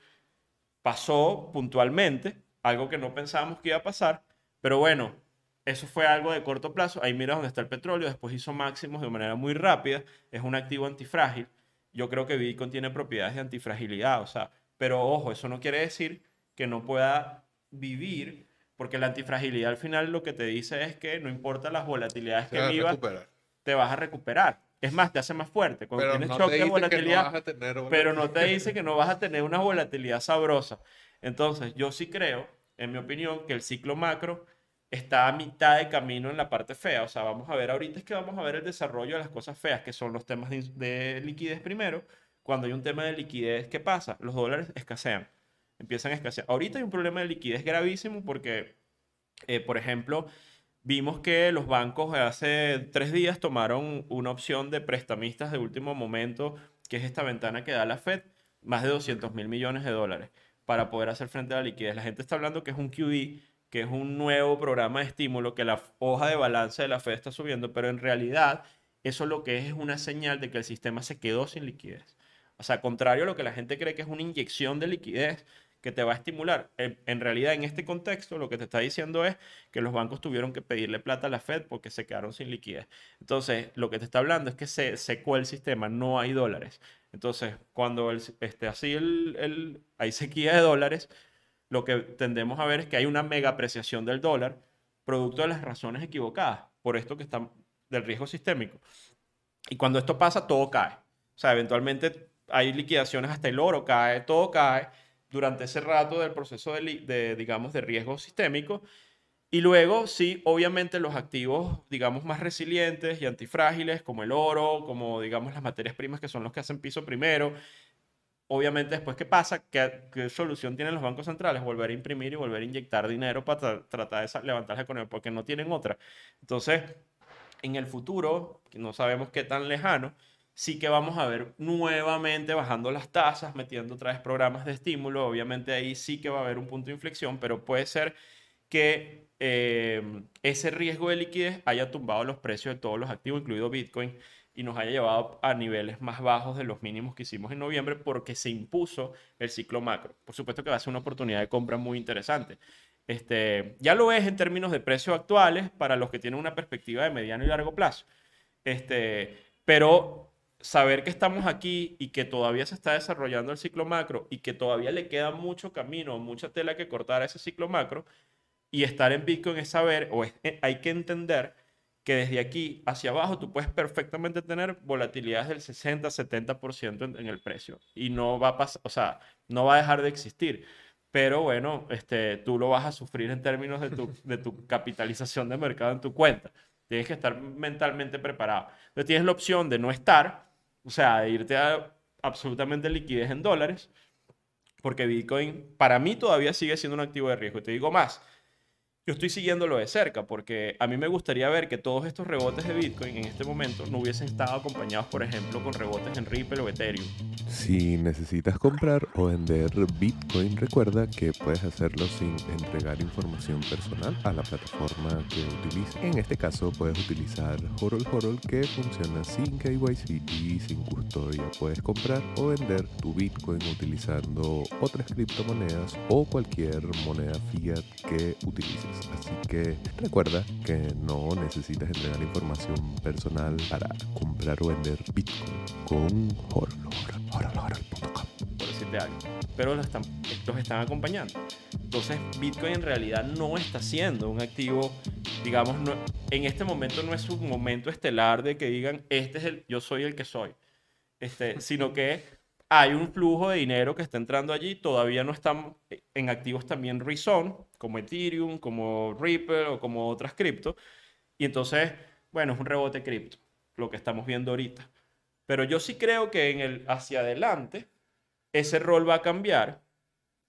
pasó puntualmente, algo que no pensábamos que iba a pasar, pero bueno, eso fue algo de corto plazo. Ahí mira dónde está el petróleo, después hizo máximos de manera muy rápida, es un activo antifrágil. Yo creo que Bitcoin tiene propiedades de antifragilidad, o sea, pero ojo, eso no quiere decir que no pueda vivir, porque la antifragilidad al final lo que te dice es que no importa las volatilidades Se que vivas, te vas a recuperar. Es más, te hace más fuerte. Cuando Pero tienes no te de no volatilidad, una- pero no te dice que no vas a tener una volatilidad sabrosa. Entonces, yo sí creo, en mi opinión, que el ciclo macro está a mitad de camino en la parte fea. O sea, vamos a ver, ahorita es que vamos a ver el desarrollo de las cosas feas, que son los temas de, de liquidez primero. Cuando hay un tema de liquidez, ¿qué pasa? Los dólares escasean, empiezan a escasear. Ahorita hay un problema de liquidez gravísimo porque, eh, por ejemplo, Vimos que los bancos hace tres días tomaron una opción de prestamistas de último momento, que es esta ventana que da la Fed, más de 200 mil millones de dólares para poder hacer frente a la liquidez. La gente está hablando que es un QE, que es un nuevo programa de estímulo, que la hoja de balance de la Fed está subiendo, pero en realidad eso lo que es es una señal de que el sistema se quedó sin liquidez. O sea, contrario a lo que la gente cree que es una inyección de liquidez que te va a estimular. En, realidad, en este contexto, lo que te está diciendo es que los bancos tuvieron que pedirle plata a la Fed porque se quedaron sin liquidez. Entonces, lo que te está hablando es que se secó el sistema, no hay dólares. Entonces, cuando el, este, así el, el- hay sequía de dólares, lo que tendemos a ver es que hay una mega apreciación del dólar, producto de las razones equivocadas, por esto que está del riesgo sistémico. Y cuando esto pasa, todo cae. O sea, eventualmente hay liquidaciones, hasta el oro cae, todo cae durante ese rato del proceso de, de, digamos, de riesgo sistémico. Y luego, sí, obviamente los activos, digamos, más resilientes y antifrágiles, como el oro, como, digamos, las materias primas que son los que hacen piso primero. Obviamente, después, ¿qué pasa? ¿Qué, qué solución tienen los bancos centrales? Volver a imprimir y volver a inyectar dinero para tra- tratar de levantar la economía, porque no tienen otra. Entonces, en el futuro, no sabemos qué tan lejano, sí que vamos a ver nuevamente bajando las tasas, metiendo otra vez programas de estímulo. Obviamente ahí sí que va a haber un punto de inflexión, pero puede ser que eh, ese riesgo de liquidez haya tumbado los precios de todos los activos, incluido Bitcoin, y nos haya llevado a niveles más bajos de los mínimos que hicimos en noviembre porque se impuso el ciclo macro. Por supuesto que va a ser una oportunidad de compra muy interesante. Este, ya lo es en términos de precios actuales para los que tienen una perspectiva de mediano y largo plazo. Este, pero saber que estamos aquí y que todavía se está desarrollando el ciclo macro y que todavía le queda mucho camino, mucha tela que cortar a ese ciclo macro y estar en Bitcoin es saber o es- eh, hay que entender que desde aquí hacia abajo tú puedes perfectamente tener volatilidades del 60-70% en, en el precio y no va a pasar, o sea, no va a dejar de existir. Pero bueno, este, tú lo vas a sufrir en términos de tu, de tu capitalización de mercado en tu cuenta. Tienes que estar mentalmente preparado. Entonces tienes la opción de no estar, o sea, de irte a absolutamente liquidez en dólares, porque Bitcoin para mí todavía sigue siendo un activo de riesgo. Y te digo más, yo estoy siguiéndolo de cerca porque a mí me gustaría ver que todos estos rebotes de Bitcoin en este momento no hubiesen estado acompañados, por ejemplo, con rebotes en Ripple o Ethereum. Si necesitas comprar o vender Bitcoin, recuerda que puedes hacerlo sin entregar información personal a la plataforma que utilices. En este caso, puedes utilizar Horol Horol que funciona sin KYC y sin custodia. Puedes comprar o vender tu Bitcoin utilizando otras criptomonedas o cualquier moneda fiat que utilices. Así que recuerda que no necesitas entregar información personal para comprar o vender Bitcoin con Horol. HorolHorol.com. por decirte algo, pero los están, los están acompañando. Entonces, Bitcoin en realidad no está siendo un activo, digamos, en este momento no es un momento estelar de que digan, este es el, yo soy el que soy, este, sino que hay un flujo de dinero que está entrando allí, todavía no están en activos también Reason, como Ethereum, como Ripple o como otras cripto, y entonces, bueno, es un rebote cripto, lo que estamos viendo ahorita. Pero yo sí creo que en el hacia adelante ese rol va a cambiar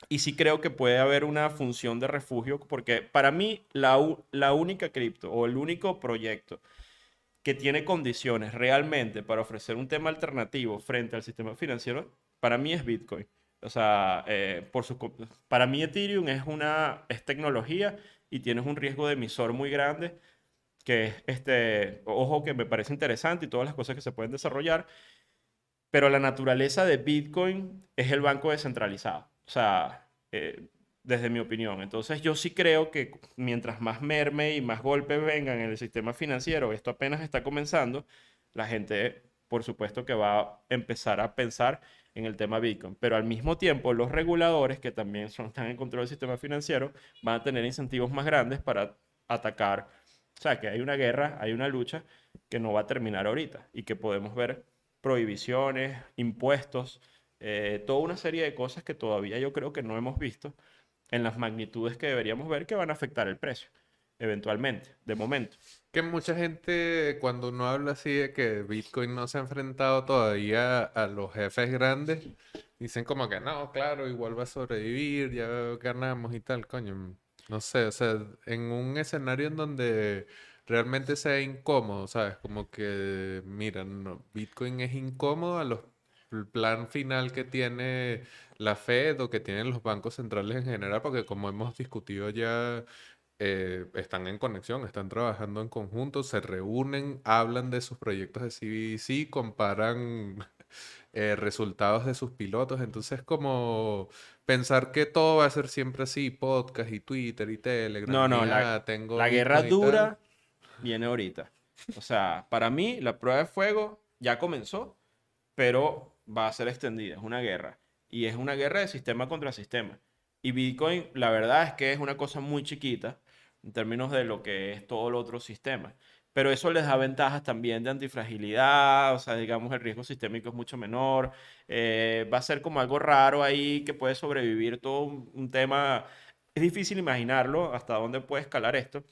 Y sí creo que puede haber una función de refugio, porque para mí la, la única cripto o el único proyecto que tiene condiciones realmente para ofrecer un tema alternativo frente al sistema financiero, para mí es Bitcoin. O sea, eh, por su, para mí Ethereum es una es tecnología y tienes un riesgo de emisor muy grande que este, ojo que me parece interesante y todas las cosas que se pueden desarrollar, pero la naturaleza de Bitcoin es el banco descentralizado. O sea, eh, desde mi opinión. Entonces yo sí creo que mientras más merme y más golpes vengan en el sistema financiero, esto apenas está comenzando, la gente, por supuesto que va a empezar a pensar en el tema Bitcoin. Pero al mismo tiempo, los reguladores, que también son, están en control del sistema financiero, van a tener incentivos más grandes para atacar. O sea, que hay una guerra, hay una lucha que no va a terminar ahorita y que podemos ver prohibiciones, impuestos, eh, toda una serie de cosas que todavía yo creo que no hemos visto en las magnitudes que deberíamos ver que van a afectar el precio, eventualmente, de momento. Que mucha gente, cuando uno habla así de que Bitcoin no se ha enfrentado todavía a los jefes grandes, dicen como que no, claro, igual va a sobrevivir, ya ganamos y tal, coño. No sé, o sea, en un escenario en donde realmente sea incómodo, ¿sabes? Como que, mira, Bitcoin es incómodo a los plan final que tiene la Fed o que tienen los bancos centrales en general, porque como hemos discutido ya, eh, están en conexión, están trabajando en conjunto, se reúnen, hablan de sus proyectos de CBDC, comparan eh, resultados de sus pilotos, entonces como pensar que todo va a ser siempre así, podcast y Twitter y Telegram. No, no, la, tengo la guerra dura viene ahorita. O sea, para mí la prueba de fuego ya comenzó, pero va a ser extendida, es una guerra. Y es una guerra de sistema contra sistema. Y Bitcoin, la verdad es que es una cosa muy chiquita en términos de lo que es todo el otro sistema. Pero eso les da ventajas también de antifragilidad, o sea, digamos, el riesgo sistémico es mucho menor. Eh, va a ser como algo raro ahí que puede sobrevivir todo un, un tema. Es difícil imaginarlo hasta dónde puede escalar esto,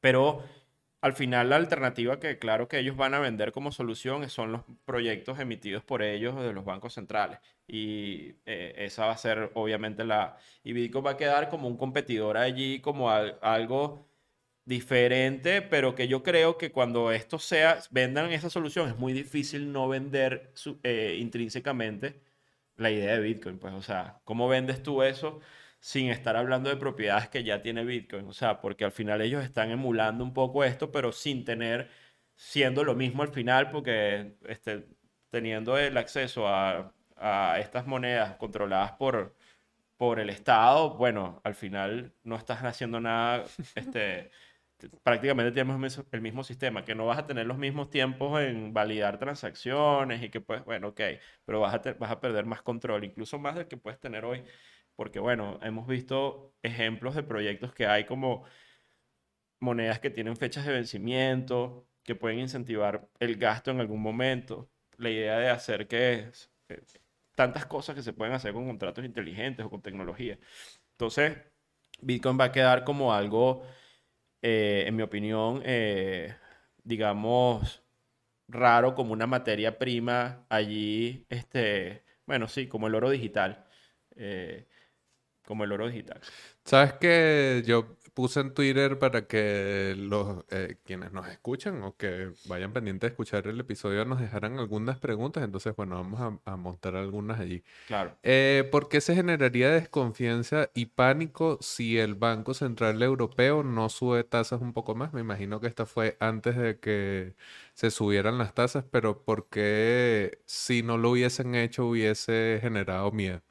pero al final la alternativa que claro que ellos van a vender como solución son los proyectos emitidos por ellos de los bancos centrales. Y eh, esa va a ser obviamente la... Y Bitcoin va a quedar como un competidor allí, como algo diferente, pero que yo creo que cuando esto sea, vendan esa solución, es muy difícil no vender eh, intrínsecamente la idea de Bitcoin. Pues, o sea, ¿cómo vendes tú eso? Sin estar hablando de propiedades que ya tiene Bitcoin. O sea, porque al final ellos están emulando un poco esto, pero sin tener, siendo lo mismo al final, porque este, teniendo el acceso a, a estas monedas controladas por, por el Estado, bueno, al final no estás haciendo nada, este, prácticamente tenemos el mismo sistema, que no vas a tener los mismos tiempos en validar transacciones y que pues, bueno, ok, pero vas a, vas a perder más control, incluso más del que puedes tener hoy porque bueno, hemos visto ejemplos de proyectos que hay como monedas que tienen fechas de vencimiento, que pueden incentivar el gasto en algún momento. La idea de hacer que eh, tantas cosas que se pueden hacer con contratos inteligentes o con tecnología. Entonces, Bitcoin va a quedar como algo, eh, en mi opinión, eh, digamos, raro, como una materia prima allí, este, bueno, sí, como el oro digital como el oro digital. ¿Sabes que Yo puse en Twitter para que los eh, quienes nos escuchan o que vayan pendientes de escuchar el episodio nos dejaran algunas preguntas. Entonces, bueno, vamos a, mostrar algunas allí. Claro. Eh, ¿Por qué se generaría desconfianza y pánico si el Banco Central Europeo no sube tasas un poco más? Me imagino que esta fue antes de que se subieran las tasas, pero ¿por qué si no lo hubiesen hecho hubiese generado miedo?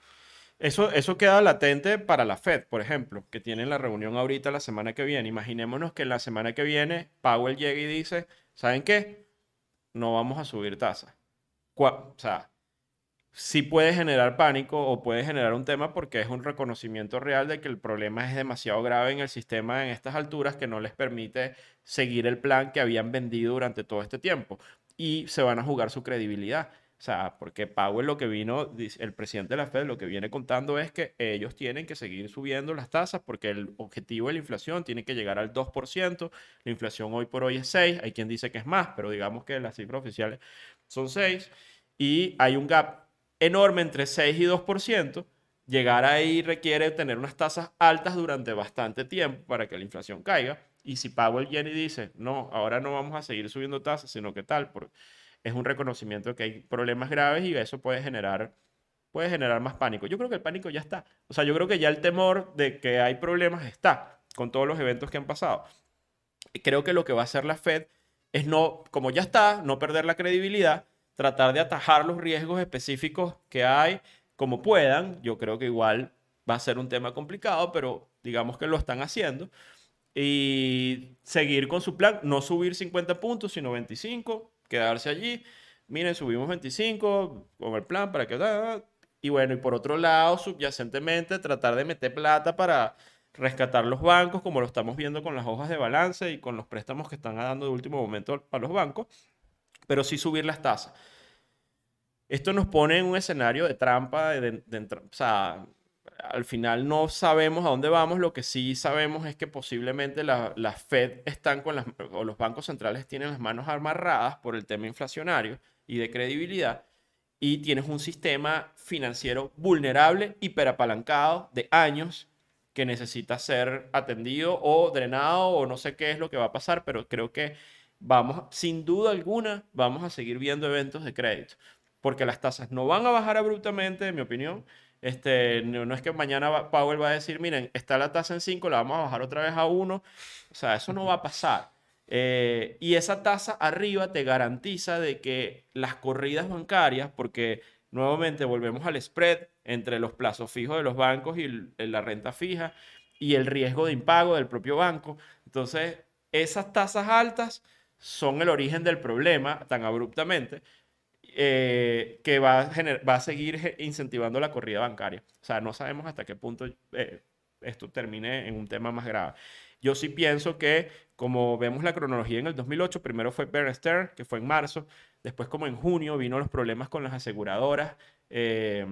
Eso, eso queda latente para la Fed, por ejemplo, que tienen la reunión ahorita la semana que viene. Imaginémonos que la semana que viene Powell llega y dice, ¿saben qué? No vamos a subir tasas. O sea, sí puede generar pánico o puede generar un tema porque es un reconocimiento real de que el problema es demasiado grave en el sistema en estas alturas que no les permite seguir el plan que habían vendido durante todo este tiempo y se van a jugar su credibilidad. O sea, porque Powell lo que vino, el presidente de la Fed lo que viene contando es que ellos tienen que seguir subiendo las tasas porque el objetivo de la inflación tiene que llegar al 2%. La inflación hoy por hoy es 6, hay quien dice que es más, pero digamos que las cifras oficiales son 6. Y hay un gap enorme entre 6 y 2% llegar ahí requiere tener unas tasas altas durante bastante tiempo para que la inflación caiga. Y si Powell viene y dice, no, ahora no vamos a seguir subiendo tasas, sino que tal, porque es un reconocimiento de que hay problemas graves y eso puede generar, puede generar más pánico. Yo creo que el pánico ya está. O sea, yo creo que ya el temor de que hay problemas está con todos los eventos que han pasado. Creo que lo que va a hacer la Fed es no, como ya está, no perder la credibilidad, tratar de atajar los riesgos específicos que hay como puedan. Yo creo que igual va a ser un tema complicado, pero digamos que lo están haciendo. Y seguir con su plan, no subir 50 puntos, sino 25, quedarse allí. Miren, subimos 25 con el plan para que... Y bueno, y por otro lado, subyacentemente, tratar de meter plata para rescatar los bancos, como lo estamos viendo con las hojas de balance y con los préstamos que están dando de último momento a los bancos, pero sí subir las tasas. Esto nos pone en un escenario de trampa, de, o sea, al final no sabemos a dónde vamos, lo que sí sabemos es que posiblemente la, la Fed están con las, o los bancos centrales tienen las manos amarradas por el tema inflacionario y de credibilidad, y tienes un sistema financiero vulnerable, hiperapalancado de años, que necesita ser atendido o drenado o no sé qué es lo que va a pasar, pero creo que vamos, sin duda alguna, vamos a seguir viendo eventos de crédito, porque las tasas no van a bajar abruptamente, en mi opinión. Este, no, es que mañana Powell va a decir, miren, está la tasa en 5, la vamos a bajar otra vez a 1. O sea, eso no va a pasar. Eh, y esa tasa arriba te garantiza de que las corridas bancarias, porque nuevamente volvemos al spread, entre los plazos fijos de los bancos y la renta fija y el riesgo de impago del propio banco. Entonces, esas tasas altas son el origen del problema tan abruptamente eh, que va a, va a seguir incentivando la corrida bancaria. O sea, no sabemos hasta qué punto eh, esto termine en un tema más grave. Yo sí pienso que, como vemos la cronología en el 2008, primero fue Bear Stearns, que fue en marzo, después como en junio vino los problemas con las aseguradoras. Eh,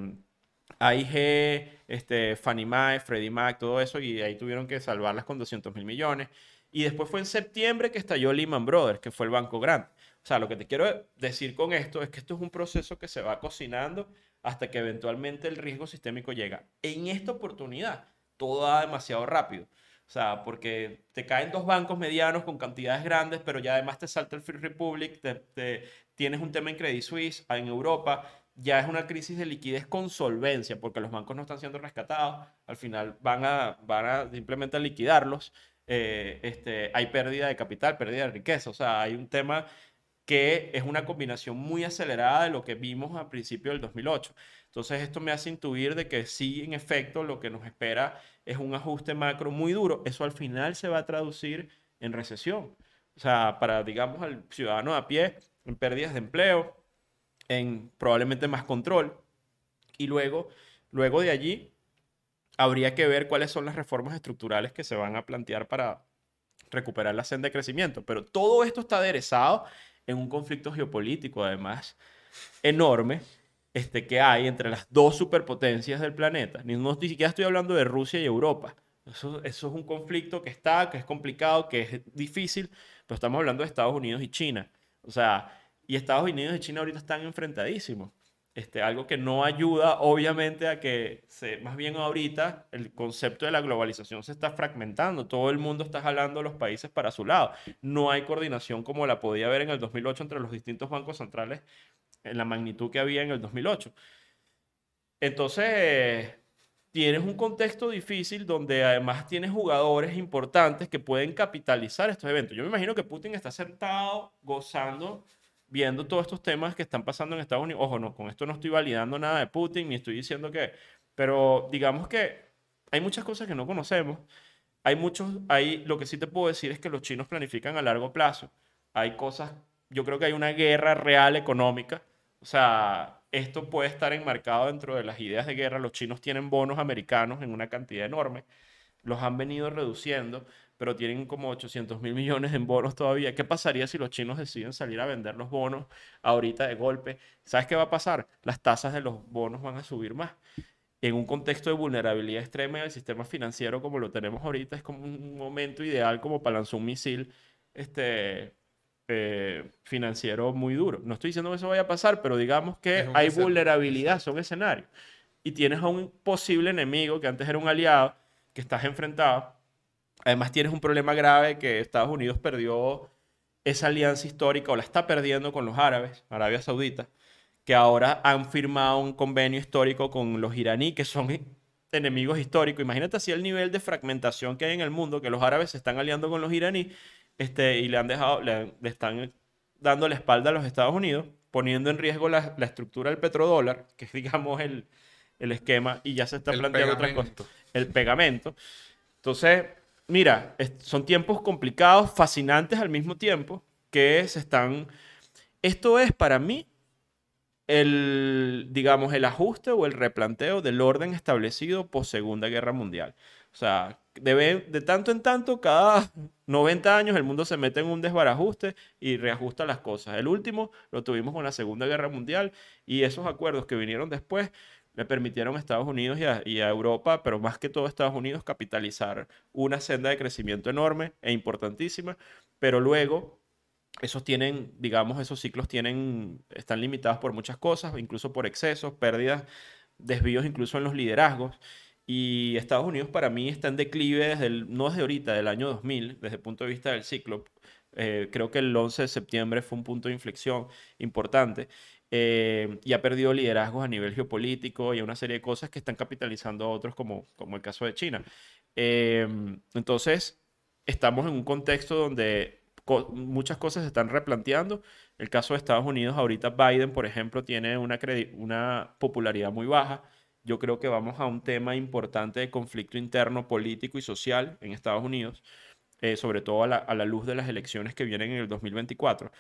AIG, este, Fannie Mae, Freddie Mac, todo eso, y ahí tuvieron que salvarlas con 200 mil millones. Y después fue en septiembre que estalló Lehman Brothers, que fue el banco grande. Sea, lo que te quiero decir con esto es que esto es un proceso que se va cocinando hasta que eventualmente el riesgo sistémico llega. En esta oportunidad, todo va demasiado rápido. O sea, porque te caen dos bancos medianos con cantidades grandes, pero ya además te salta el Free Republic, te, tienes un tema en Credit Suisse, en Europa, ya es una crisis de liquidez con solvencia, porque los bancos no están siendo rescatados, al final van a, van a simplemente liquidarlos, eh, este, hay pérdida de capital, pérdida de riqueza, o sea, hay un tema que es una combinación muy acelerada de lo que vimos al principio del 2008. Entonces esto me hace intuir de que sí, en efecto, lo que nos espera es un ajuste macro muy duro. Eso al final se va a traducir en recesión. O sea, para, digamos, al ciudadano a pie, en pérdidas de empleo, en probablemente más control. Y luego, luego de allí, habría que ver cuáles son las reformas estructurales que se van a plantear para recuperar la senda de crecimiento. Pero todo esto está aderezado en un conflicto geopolítico, además, enorme, este, que hay entre las dos superpotencias del planeta. Ni, no, ni siquiera estoy hablando de Rusia y Europa. Eso, eso es un conflicto que está, que es complicado, que es difícil, pero estamos hablando de Estados Unidos y China. O sea, y Estados Unidos y China ahorita están enfrentadísimos. Este, algo que no ayuda, obviamente, a que, se, más bien ahorita, el concepto de la globalización se está fragmentando. Todo el mundo está jalando los países para su lado. No hay coordinación como la podía haber en el 2008 entre los distintos bancos centrales en la magnitud que había en el 2008. Entonces, tienes un contexto difícil donde además tienes jugadores importantes que pueden capitalizar estos eventos. Yo me imagino que Putin está sentado gozando viendo todos estos temas que están pasando en Estados Unidos. Ojo, no, con esto no estoy validando nada de Putin, ni estoy diciendo que, pero digamos que hay muchas cosas que no conocemos. Hay muchos, hay, lo que sí te puedo decir es que los chinos planifican a largo plazo. Hay cosas, yo creo que hay una guerra real económica. O sea, esto puede estar enmarcado dentro de las ideas de guerra. Los chinos tienen bonos americanos en una cantidad enorme. Los han venido reduciendo pero tienen como 800 mil millones en bonos todavía. ¿Qué pasaría si los chinos deciden salir a vender los bonos ahorita de golpe? ¿Sabes qué va a pasar? Las tasas de los bonos van a subir más. En un contexto de vulnerabilidad extrema del sistema financiero como lo tenemos ahorita, es como un momento ideal como para lanzar un misil este, eh, financiero muy duro. No estoy diciendo que eso vaya a pasar, pero digamos que hay vulnerabilidad, son escenarios. y tienes a un posible enemigo que antes era un aliado, que estás enfrentado. Además tienes un problema grave que Estados Unidos perdió esa alianza histórica o la está perdiendo con los árabes, Arabia Saudita, que ahora han firmado un convenio histórico con los iraníes, que son enemigos históricos. Imagínate así el nivel de fragmentación que hay en el mundo, que los árabes se están aliando con los iraníes este, y le han dejado, le, están dando la espalda a los Estados Unidos, poniendo en riesgo la, estructura del petrodólar, que es digamos el, esquema, y ya se está planteando otra cosa, el pegamento. Entonces, mira, son tiempos complicados, fascinantes al mismo tiempo, que se están... Esto es para mí el, digamos, el ajuste o el replanteo del orden establecido post Segunda Guerra Mundial. O sea, de, de tanto en tanto, cada 90 años el mundo se mete en un desbarajuste y reajusta las cosas. El último lo tuvimos con la Segunda Guerra Mundial y esos acuerdos que vinieron después le permitieron a Estados Unidos y a, y a, Europa, pero más que todo a Estados Unidos, capitalizar una senda de crecimiento enorme e importantísima, pero luego esos tienen, digamos, esos ciclos tienen, están limitados por muchas cosas, incluso por excesos, pérdidas, desvíos incluso en los liderazgos. Y Estados Unidos para mí está en declive desde el, no desde ahorita, del año 2000, desde el punto de vista del ciclo. Eh, creo que el 11 de septiembre fue un punto de inflexión importante. Eh, y ha perdido liderazgos a nivel geopolítico y una serie de cosas que están capitalizando a otros, como, como el caso de China. Eh, entonces, estamos en un contexto donde muchas cosas se están replanteando. El caso de Estados Unidos, ahorita Biden, por ejemplo, tiene una, una popularidad muy baja. Yo creo que vamos a un tema importante de conflicto interno político y social en Estados Unidos, eh, sobre todo a la, luz de las elecciones que vienen en el 2024.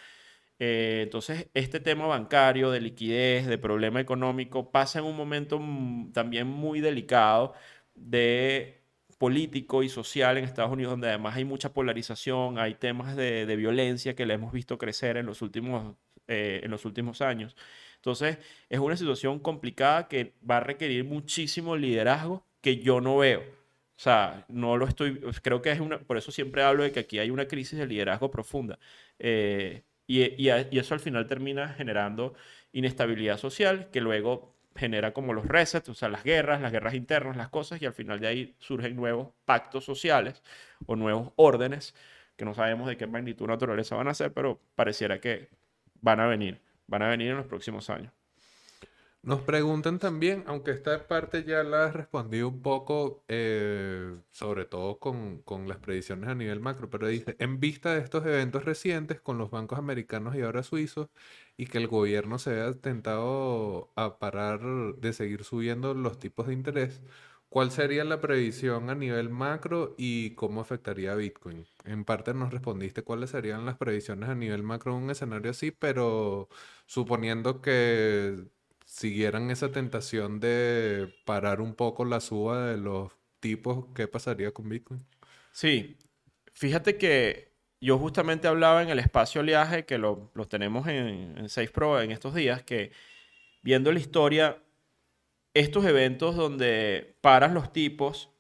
Eh, entonces, este tema bancario, de liquidez, de problema económico, pasa en un momento también muy delicado de político y social en Estados Unidos, donde además hay mucha polarización, hay temas de, violencia que le hemos visto crecer en los, últimos, eh, en los últimos años. Entonces, es una situación complicada que va a requerir muchísimo liderazgo que yo no veo. O sea, no lo estoy, creo que es una, por eso siempre hablo de que aquí hay una crisis de liderazgo profunda. Eh, y, eso al final termina generando inestabilidad social que luego genera como los resets, o sea, las guerras, las guerras internas, las cosas, y al final de ahí surgen nuevos pactos sociales o nuevos órdenes que no sabemos de qué magnitud naturaleza van a ser, pero pareciera que van a venir, van a venir en los próximos años. Nos preguntan también, aunque esta parte ya la has respondido un poco, eh, sobre todo con, con, las predicciones a nivel macro, pero dice, en vista de estos eventos recientes con los bancos americanos y ahora suizos, y que el gobierno se haya tentado a parar de seguir subiendo los tipos de interés, ¿cuál sería la previsión a nivel macro y cómo afectaría a Bitcoin? En parte nos respondiste cuáles serían las previsiones a nivel macro en un escenario así, pero suponiendo que siguieran esa tentación de parar un poco la suba de los tipos, ¿qué pasaría con Bitcoin? Sí, fíjate que yo justamente hablaba en el espacio oleaje, que lo, tenemos en, en Safe Pro en estos días, que viendo la historia, estos eventos donde paras los tipos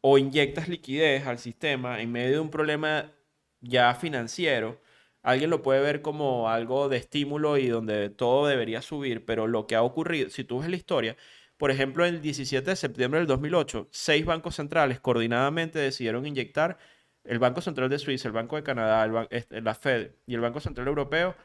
o inyectas liquidez al sistema en medio de un problema ya financiero, alguien lo puede ver como algo de estímulo y donde todo debería subir, pero lo que ha ocurrido, si tú ves la historia, por ejemplo, el 17 de septiembre del 2008, seis bancos centrales coordinadamente decidieron inyectar el Banco Central de Suiza, el Banco de Canadá, este, la Fed y el Banco Central Europeo,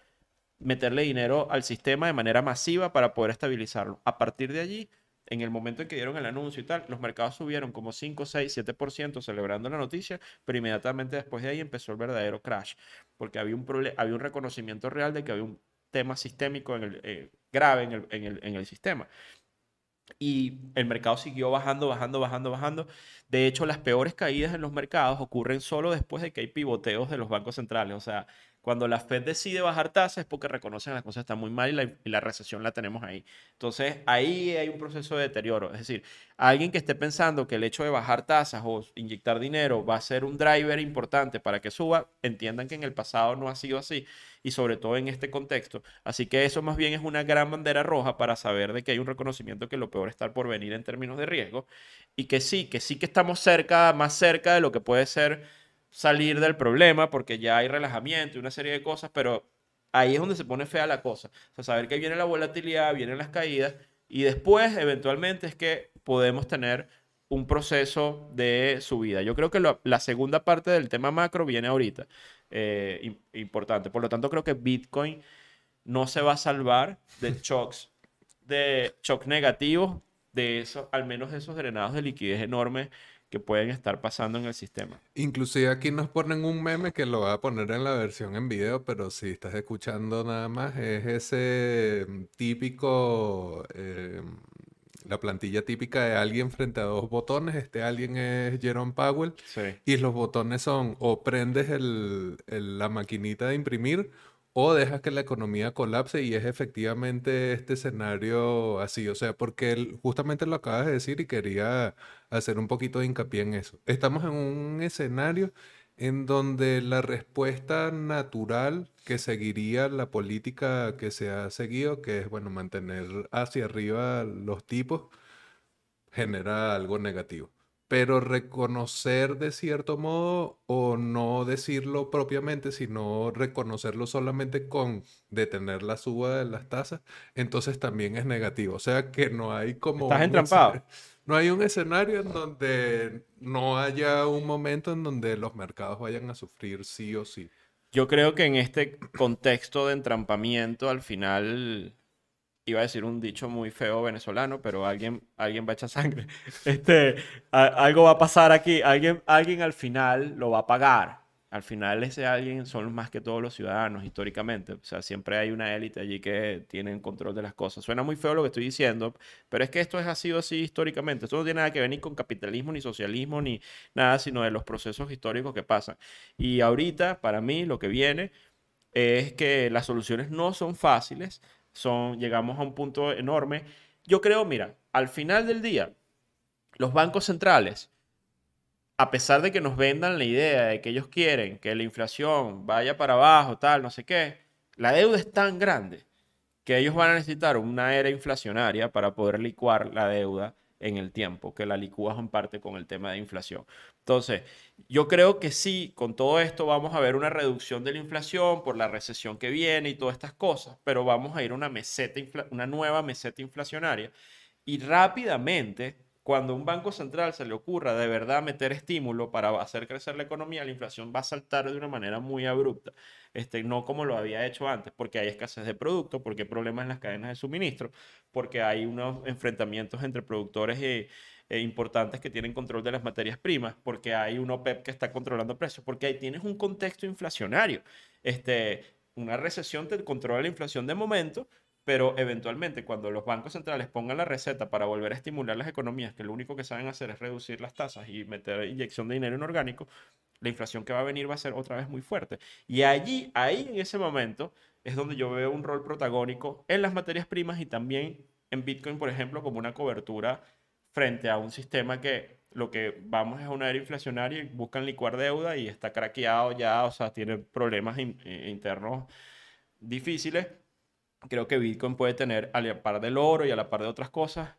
meterle dinero al sistema de manera masiva para poder estabilizarlo. A partir de allí, en el momento en que dieron el anuncio y tal, los mercados subieron como 5, 6, 7% celebrando la noticia, pero inmediatamente después de ahí empezó el verdadero crash, porque había un, había un reconocimiento real de que había un tema sistémico en el, eh, grave en el, en, el, en el sistema. Y el mercado siguió bajando, bajando, bajando, bajando. De hecho, las peores caídas en los mercados ocurren solo después de que hay pivoteos de los bancos centrales. O sea, cuando la Fed decide bajar tasas es porque reconocen que las cosas están muy mal y la, recesión la tenemos ahí. Entonces, ahí hay un proceso de deterioro. Es decir, alguien que esté pensando que el hecho de bajar tasas o inyectar dinero va a ser un driver importante para que suba, entiendan que en el pasado no ha sido así y sobre todo en este contexto. Así que eso más bien es una gran bandera roja para saber de que hay un reconocimiento que lo peor está por venir en términos de riesgo y que sí, que sí que estamos cerca, más cerca de lo que puede ser salir del problema porque ya hay relajamiento y una serie de cosas, pero ahí es donde se pone fea la cosa. O sea, saber que viene la volatilidad, vienen las caídas y después, eventualmente, es que podemos tener un proceso de subida. Yo creo que la segunda parte del tema macro viene ahorita. eh, im- importante. Por lo tanto, creo que Bitcoin no se va a salvar de shocks, de shocks negativos, de esos, al menos de esos drenados de liquidez enormes que pueden estar pasando en el sistema. Inclusive aquí nos ponen un meme que lo voy a poner en la versión en video, pero si estás escuchando nada más, es ese mm, típico, eh, la plantilla típica de alguien frente a dos botones. Este alguien es Jerome Powell Sí. y los botones son o prendes el- el- la maquinita de imprimir o dejas que la economía colapse y es efectivamente este escenario así. O sea, porque justamente lo acabas de decir y quería hacer un poquito de hincapié en eso. Estamos en un escenario en donde la respuesta natural que seguiría la política que se ha seguido, que es, bueno, mantener hacia arriba los tipos, genera algo negativo. Pero reconocer de cierto modo, o no decirlo propiamente, sino reconocerlo solamente con detener la suba de las tasas, entonces también es negativo. O sea que no hay como Estás un entrampado. no hay un escenario en donde no haya un momento en donde los mercados vayan a sufrir sí o sí. Yo creo que en este contexto de entrampamiento, al final, iba a decir un dicho muy feo venezolano, pero alguien, alguien va a echar sangre. Este, algo va a pasar aquí, alguien, alguien al final lo va a pagar. Al final ese alguien son más que todos los ciudadanos históricamente. O sea, siempre hay una élite allí que tienen control de las cosas. Suena muy feo lo que estoy diciendo, pero es que esto es, ha sido así históricamente. Esto no tiene nada que ver ni con capitalismo, ni socialismo, ni nada, sino de los procesos históricos que pasan. Y ahorita, para mí, lo que viene es que las soluciones no son fáciles, son, llegamos a un punto enorme. Yo creo, mira, al final del día, los bancos centrales, a pesar de que nos vendan la idea de que ellos quieren que la inflación vaya para abajo, tal, no sé qué, la deuda es tan grande que ellos van a necesitar una era inflacionaria para poder licuar la deuda en el tiempo, que la licúas en parte con el tema de inflación. Entonces, yo creo que sí, con todo esto vamos a ver una reducción de la inflación por la recesión que viene y todas estas cosas, pero vamos a ir a una meseta, una nueva meseta inflacionaria y rápidamente, cuando un banco central se le ocurra de verdad meter estímulo para hacer crecer la economía, la inflación va a saltar de una manera muy abrupta, este, no como lo había hecho antes, porque hay escasez de producto, porque hay problemas en las cadenas de suministro, porque hay unos enfrentamientos entre productores y, e importantes que tienen control de las materias primas, porque hay un OPEP que está controlando precios, porque ahí tienes un contexto inflacionario. Este, una recesión te controla la inflación de momento, pero eventualmente cuando los bancos centrales pongan la receta para volver a estimular las economías, que lo único que saben hacer es reducir las tasas y meter inyección de dinero inorgánico, la inflación que va a venir va a ser otra vez muy fuerte. Y allí, ahí en ese momento, es donde yo veo un rol protagónico en las materias primas y también en Bitcoin, por ejemplo, como una cobertura frente a un sistema que lo que vamos es a una era inflacionaria y buscan licuar deuda y está craqueado ya, o sea, tiene problemas eh, internos difíciles. Creo que Bitcoin puede tener, a la par del oro y a la par de otras cosas,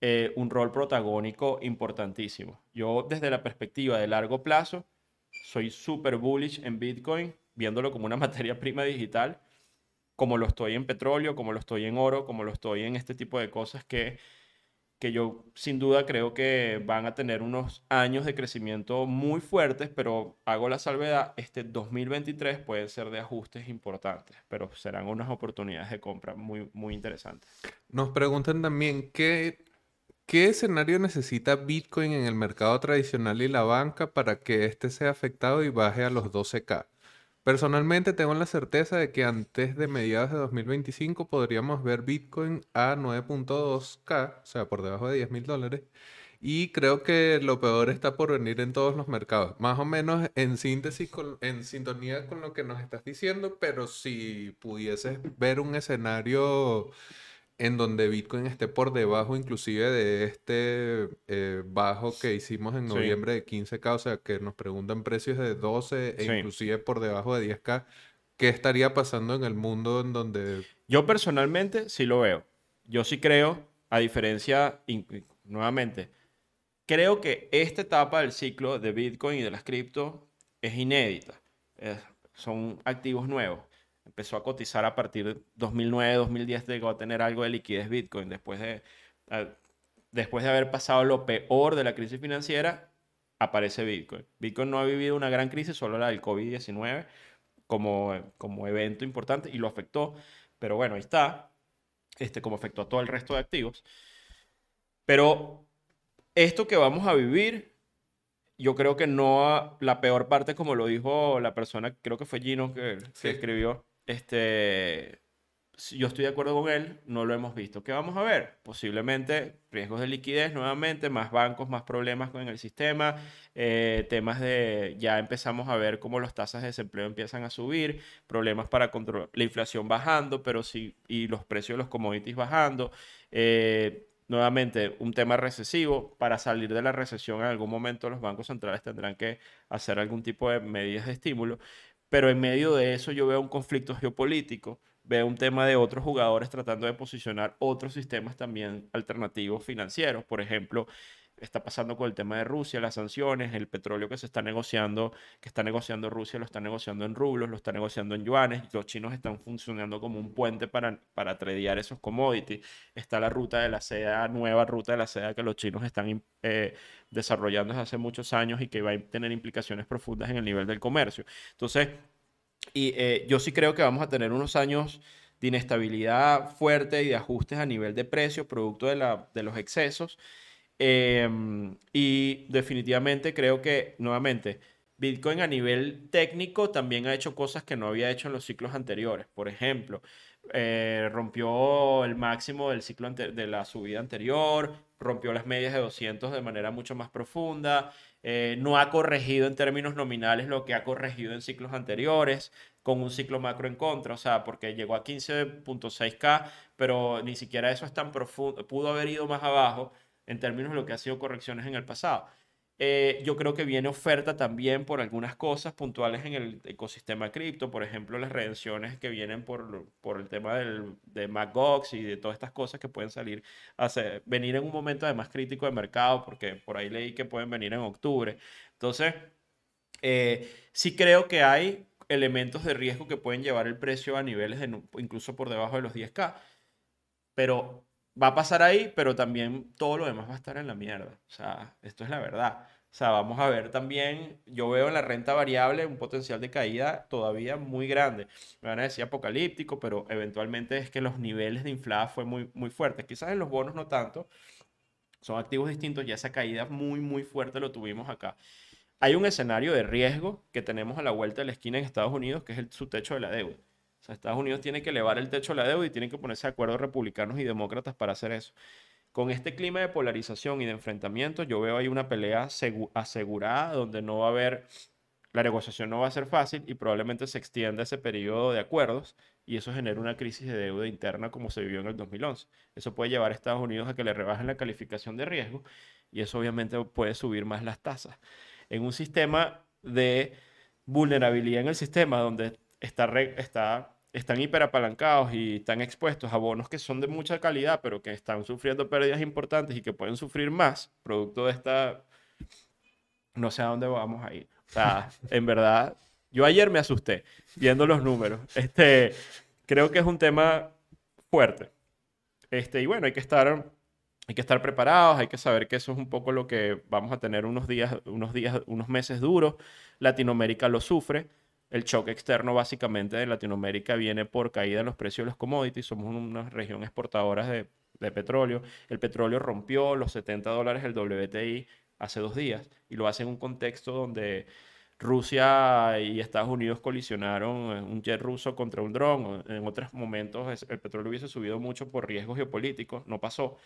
eh, un rol protagónico importantísimo. Yo desde la perspectiva de largo plazo, soy súper bullish en Bitcoin, viéndolo como una materia prima digital, como lo estoy en petróleo, como lo estoy en oro, como lo estoy en este tipo de cosas que, que yo sin duda creo que van a tener unos años de crecimiento muy fuertes, pero hago la salvedad, este 2023 puede ser de ajustes importantes, pero serán unas oportunidades de compra muy, muy interesantes. Nos preguntan también qué, qué escenario necesita Bitcoin en el mercado tradicional y la banca para que éste sea afectado y baje a los 12K. Personalmente tengo la certeza de que antes de mediados de 2025 podríamos ver Bitcoin a 9.2K, o sea, por debajo de 10 mil dólares. Y creo que lo peor está por venir en todos los mercados. Más o menos en síntesis, en sintonía con lo que nos estás diciendo, pero si pudieses ver un escenario en donde Bitcoin esté por debajo inclusive de este eh, bajo que hicimos en Sí. noviembre de 15K, o sea que nos preguntan precios de 12 e Sí. inclusive por debajo de 10K, ¿qué estaría pasando en el mundo en donde... Yo personalmente sí lo veo. Yo sí creo, a diferencia, nuevamente, creo que esta etapa del ciclo de Bitcoin y de las cripto es inédita. Es- son activos nuevos. Empezó a cotizar a partir de 2009, 2010, llegó a tener algo de liquidez Bitcoin. Después de, después de haber pasado lo peor de la crisis financiera, aparece Bitcoin. Bitcoin no ha vivido una gran crisis, solo la del COVID-19 como, como evento importante y lo afectó. Pero bueno, ahí está, este, como afectó a todo el resto de activos. Pero esto que vamos a vivir, yo creo que no la peor parte, como lo dijo la persona, creo que fue Gino que, que escribió, este, yo estoy de acuerdo con él, no lo hemos visto. ¿Qué vamos a ver? Posiblemente riesgos de liquidez nuevamente, más bancos, más problemas con el sistema, eh, temas de, ya empezamos a ver cómo las tasas de desempleo empiezan a subir, problemas para controlar la inflación bajando, pero sí, y los precios de los commodities bajando. Eh, nuevamente, un tema recesivo. Para salir de la recesión en algún momento los bancos centrales tendrán que hacer algún tipo de medidas de estímulo. Pero en medio de eso yo veo un conflicto geopolítico veo un tema de otros jugadores tratando de posicionar otros sistemas también alternativos financieros. Por ejemplo, está pasando con el tema de Rusia, las sanciones, el petróleo que se está negociando, que está negociando Rusia, lo está negociando en rublos, lo está negociando en yuanes, los chinos están funcionando como un puente para, para tradear esos commodities. Está la ruta de la seda, nueva ruta de la seda que los chinos están eh, desarrollando desde hace muchos años y que va a tener implicaciones profundas en el nivel del comercio. Entonces, y eh, yo sí creo que vamos a tener unos años de inestabilidad fuerte y de ajustes a nivel de precios, producto de, la, de los excesos. Em, y definitivamente creo que, nuevamente, Bitcoin a nivel técnico también ha hecho cosas que no había hecho en los ciclos anteriores. Por ejemplo, eh, rompió el máximo del ciclo de la subida anterior, rompió las medias de 200 de manera mucho más profunda, eh, no ha corregido en términos nominales lo que ha corregido en ciclos anteriores, con un ciclo macro en contra, o sea, porque llegó a 15.6K, pero ni siquiera eso es tan profundo, pudo haber ido más abajo en términos de lo que ha sido correcciones en el pasado. Eh, yo creo que viene oferta también por algunas cosas puntuales en el ecosistema cripto, por ejemplo, las redenciones que vienen por, por el tema del, de MacGox y de todas estas cosas que pueden salir, a venir en un momento además crítico de mercado, porque por ahí leí que pueden venir en octubre. Entonces, eh, sí creo que hay elementos de riesgo que pueden llevar el precio a niveles de, incluso por debajo de los 10K, pero va a pasar ahí, pero también todo lo demás va a estar en la mierda. O sea, esto es la verdad. O sea, vamos a ver también, yo veo en la renta variable un potencial de caída todavía muy grande. Me van a decir apocalíptico, pero eventualmente es que los niveles de inflada fue muy, muy fuertes. Quizás en los bonos no tanto, son activos distintos, ya esa caída muy, muy fuerte lo tuvimos acá. Hay un escenario de riesgo que tenemos a la vuelta de la esquina en Estados Unidos, que es el, su techo de la deuda. Sea, Estados Unidos tiene que elevar el techo de la deuda y tienen que ponerse de acuerdo republicanos y demócratas para hacer eso. Con este clima de polarización y de enfrentamiento, yo veo ahí una pelea asegurada donde no va a haber, la negociación no va a ser fácil y probablemente se extienda ese periodo de acuerdos y eso genera una crisis de deuda interna como se vivió en el 2011. Eso puede llevar a Estados Unidos a que le rebajen la calificación de riesgo y eso obviamente puede subir más las tasas. En un sistema de vulnerabilidad en el sistema donde está, está están hiperapalancados y están expuestos a bonos que son de mucha calidad, pero que están sufriendo pérdidas importantes y que pueden sufrir más, producto de esta... No sé a dónde vamos a ir. O sea, en verdad, yo ayer me asusté viendo los números. Este, creo que es un tema fuerte. Este, y bueno, hay que estar hay que estar preparados, hay que saber que eso es un poco lo que vamos a tener unos días, unos días, unos meses duros. Latinoamérica lo sufre el choque externo básicamente de Latinoamérica viene por caída en los precios de los commodities. Somos una región exportadora de, petróleo. El petróleo rompió los 70 dólares el WTI hace dos días y lo hace en un contexto donde Rusia y Estados Unidos colisionaron un jet ruso contra un dron. En otros momentos el petróleo hubiese subido mucho por riesgos geopolíticos, no pasó.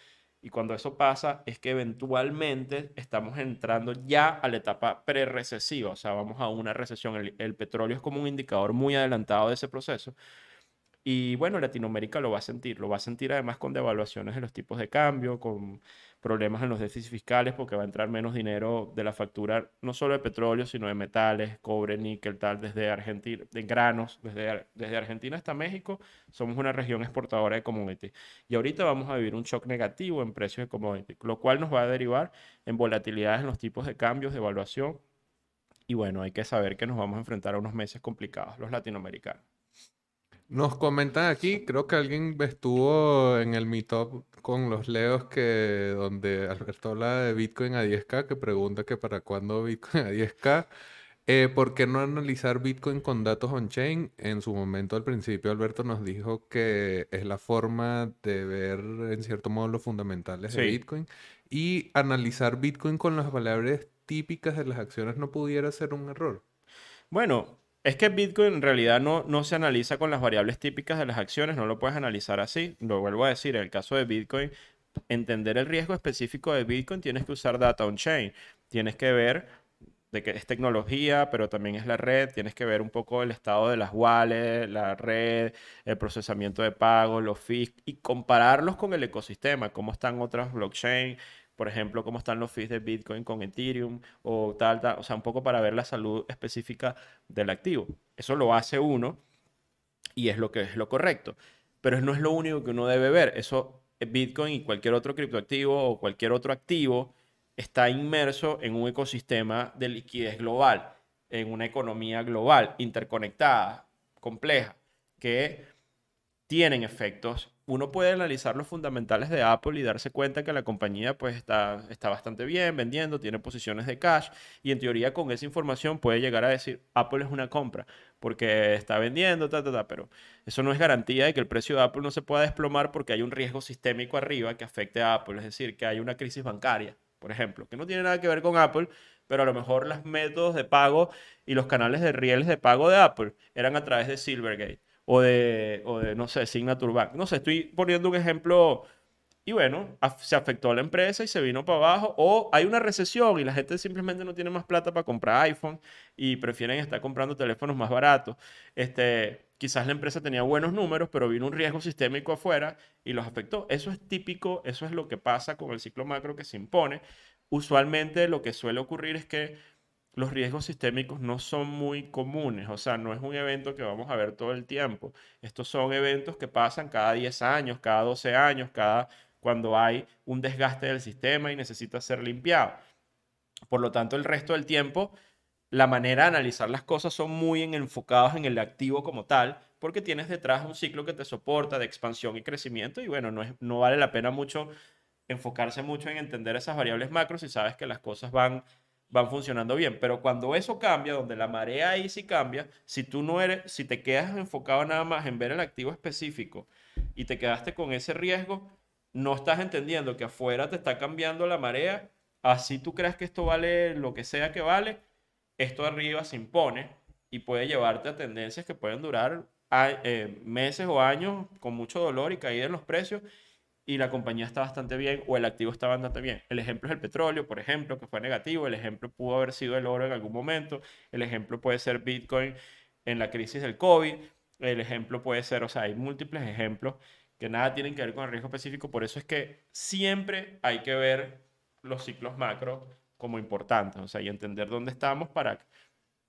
Y cuando eso pasa es que eventualmente estamos entrando ya a la etapa pre-recesiva, o sea, vamos a una recesión. El, el, petróleo es como un indicador muy adelantado de ese proceso. Y bueno, Latinoamérica lo va a sentir, lo va a sentir además con devaluaciones de los tipos de cambio, con problemas en los déficits fiscales porque va a entrar menos dinero de la factura, no solo de petróleo, sino de metales, cobre, níquel, tal, desde Argentina, de granos, desde, desde Argentina hasta México, somos una región exportadora de commodities. Y ahorita vamos a vivir un shock negativo en precios de commodities, lo cual nos va a derivar en volatilidades en los tipos de cambios, de evaluación. Y bueno, hay que saber que nos vamos a enfrentar a unos meses complicados, los latinoamericanos. Nos comentan aquí, creo que alguien estuvo en el meetup con los leos que donde Alberto habla de Bitcoin a 10K, que pregunta que para cuándo Bitcoin a 10K. Eh, ¿por qué no analizar Bitcoin con datos on-chain? En su momento, al principio, Alberto nos dijo que es la forma de ver, en cierto modo, los fundamentales de Sí. Bitcoin. Y analizar Bitcoin con las variables típicas de las acciones no pudiera ser un error. Bueno, es que Bitcoin en realidad no, no se analiza con las variables típicas de las acciones, no lo puedes analizar así. Lo vuelvo a decir, en el caso de Bitcoin, entender el riesgo específico de Bitcoin, tienes que usar data on-chain. Tienes que ver de que es tecnología, pero también es la red. Tienes que ver un poco el estado de las wallets, la red, el procesamiento de pagos, los fees, y compararlos con el ecosistema, cómo están otras blockchain, por ejemplo, cómo están los fees de Bitcoin con Ethereum o tal, tal, o sea, un poco para ver la salud específica del activo. Eso lo hace uno y es lo que es lo correcto. Pero no es lo único que uno debe ver. Eso, eh, Bitcoin y cualquier otro criptoactivo o cualquier otro activo está inmerso en un ecosistema de liquidez global, en una economía global, interconectada, compleja, que tienen efectos. Uno puede analizar los fundamentales de Apple y darse cuenta que la compañía pues está, está bastante bien vendiendo, tiene posiciones de cash y en teoría con esa información puede llegar a decir Apple es una compra porque está vendiendo, ta, ta, ta, pero eso no es garantía de que el precio de Apple no se pueda desplomar porque hay un riesgo sistémico arriba que afecte a Apple, es decir, que hay una crisis bancaria, por ejemplo, que no tiene nada que ver con Apple, pero a lo mejor los métodos de pago y los canales de rieles de pago de Apple eran a través de Silvergate o de, o de, no sé, Signature Bank. No sé, estoy poniendo un ejemplo y bueno, se afectó a la empresa y se vino para abajo. O hay una recesión y la gente simplemente no tiene más plata para comprar iPhone y prefieren estar comprando teléfonos más baratos. Este, quizás la empresa tenía buenos números, pero vino un riesgo sistémico afuera y los afectó. Eso es típico, eso es lo que pasa con el ciclo macro que se impone. Usualmente lo que suele ocurrir es que los riesgos sistémicos no son muy comunes, o sea, no es un evento que vamos a ver todo el tiempo. Estos son eventos que pasan cada 10 años, cada 12 años, cada cuando hay un desgaste del sistema y necesita ser limpiado. Por lo tanto, el resto del tiempo, la manera de analizar las cosas son muy en- enfocados en el activo como tal, porque tienes detrás un ciclo que te soporta de expansión y crecimiento y bueno, no, es, no vale la pena mucho enfocarse mucho en entender esas variables macro si sabes que las cosas van van funcionando bien. Pero cuando eso cambia, donde la marea ahí sí cambia, si tú no eres, si te quedas enfocado nada más en ver el activo específico y te quedaste con ese riesgo, no estás entendiendo que afuera te está cambiando la marea, así tú creas que esto vale lo que sea que vale, esto arriba se impone y puede llevarte a tendencias que pueden durar a- eh, meses o años con mucho dolor y caída en los precios y la compañía está bastante bien o el activo está bastante bien. El ejemplo es el petróleo, por ejemplo, que fue negativo. El ejemplo pudo haber sido el oro en algún momento. El ejemplo puede ser Bitcoin en la crisis del COVID. El ejemplo puede ser, o sea, hay múltiples ejemplos que nada tienen que ver con el riesgo específico. Por eso es que siempre hay que ver los ciclos macro como importantes, o sea, y entender dónde estamos para,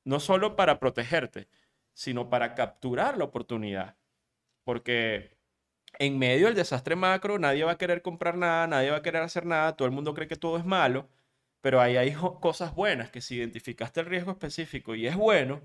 no solo para protegerte, sino para capturar la oportunidad. Porque en medio del desastre macro, nadie va a querer comprar nada, nadie va a querer hacer nada, todo el mundo cree que todo es malo, pero ahí hay cosas buenas, que si identificaste el riesgo específico y es bueno,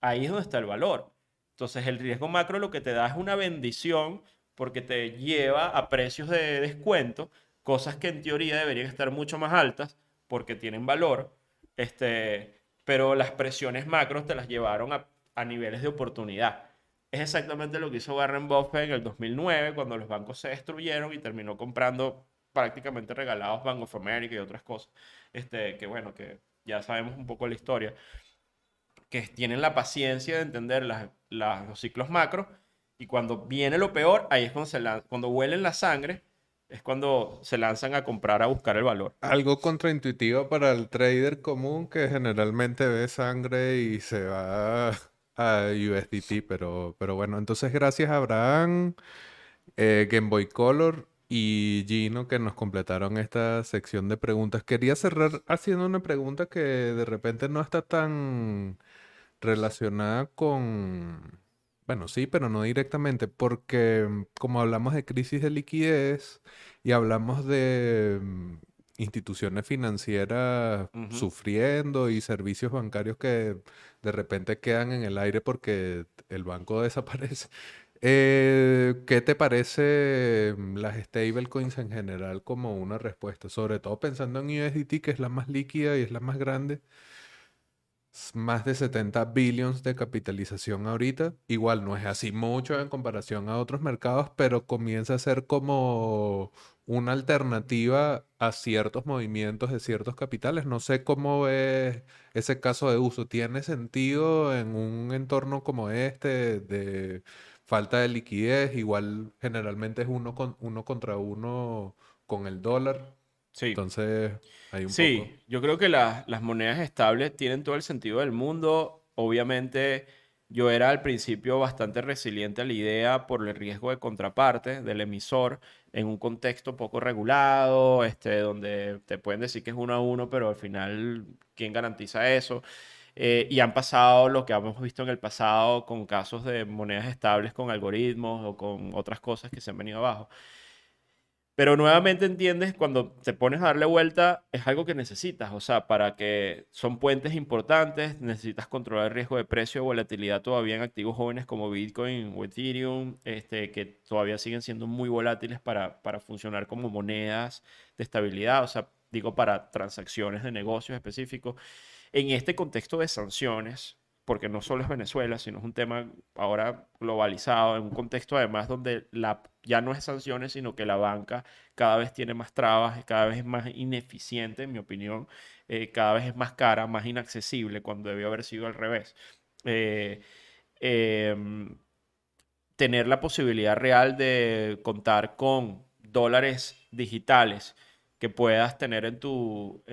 ahí es donde está el valor. Entonces el riesgo macro lo que te da es una bendición porque te lleva a precios de descuento, cosas que en teoría deberían estar mucho más altas porque tienen valor, este, pero las presiones macros te las llevaron a niveles de oportunidad. Es exactamente lo que hizo Warren Buffett en el 2009, cuando los bancos se destruyeron y terminó comprando prácticamente regalados Bank of America y otras cosas. Este, que bueno, que ya sabemos un poco la historia. Que tienen la paciencia de entender los ciclos macro y cuando viene lo peor, ahí es cuando, cuando huelen la sangre, es cuando se lanzan a comprar, a buscar el valor. Algo contraintuitivo para el trader común que generalmente ve sangre y se va a USDT, pero, pero bueno, entonces gracias a Abraham, eh, Game Boy Color y Gino que nos completaron esta sección de preguntas. Quería cerrar haciendo una pregunta que de repente no está tan relacionada con... Bueno, sí, pero no directamente, porque mm, como hablamos de crisis de liquidez y hablamos de, mm, instituciones financieras sufriendo y servicios bancarios que de repente quedan en el aire porque el banco desaparece. Eh, ¿qué te parece mm, las stablecoins en general como una respuesta? Sobre todo pensando en USDT, que es la más líquida y es la más grande. Más de 70 billions de capitalización ahorita. Igual no es así mucho en comparación a otros mercados, pero comienza a ser como una alternativa a ciertos movimientos de ciertos capitales. No sé cómo es ese caso de uso. ¿Tiene sentido en un entorno como este de falta de liquidez? Igual generalmente es uno, con, uno contra uno con el dólar. Sí. Entonces hay un poco... Sí, yo creo que las monedas estables tienen todo el sentido del mundo. Obviamente, yo era al principio bastante resiliente a la idea por el riesgo de contraparte del emisor en un contexto poco regulado, este, donde te pueden decir que es uno a uno, pero al final, ¿quién garantiza eso? Eh, y han pasado lo que hemos visto en el pasado con casos de monedas estables con algoritmos o con otras cosas que se han venido abajo. Pero nuevamente entiendes, cuando te pones a darle vuelta, es algo que necesitas. O sea, para que son puentes importantes, necesitas controlar el riesgo de precio o volatilidad todavía en activos jóvenes como Bitcoin o Ethereum, este, que todavía siguen siendo muy volátiles para, para funcionar como monedas de estabilidad. O sea, digo, para transacciones de negocios específicos. En este contexto de sanciones, porque no solo es Venezuela, sino es un tema ahora globalizado, en un contexto además donde la, ya no es sanciones, sino que la banca cada vez tiene más trabas, cada vez es más ineficiente, en mi opinión, eh, cada vez es más cara, más inaccesible, cuando debió haber sido al revés. Eh, em, tener la posibilidad real de contar con dólares digitales que puedas tener en tu,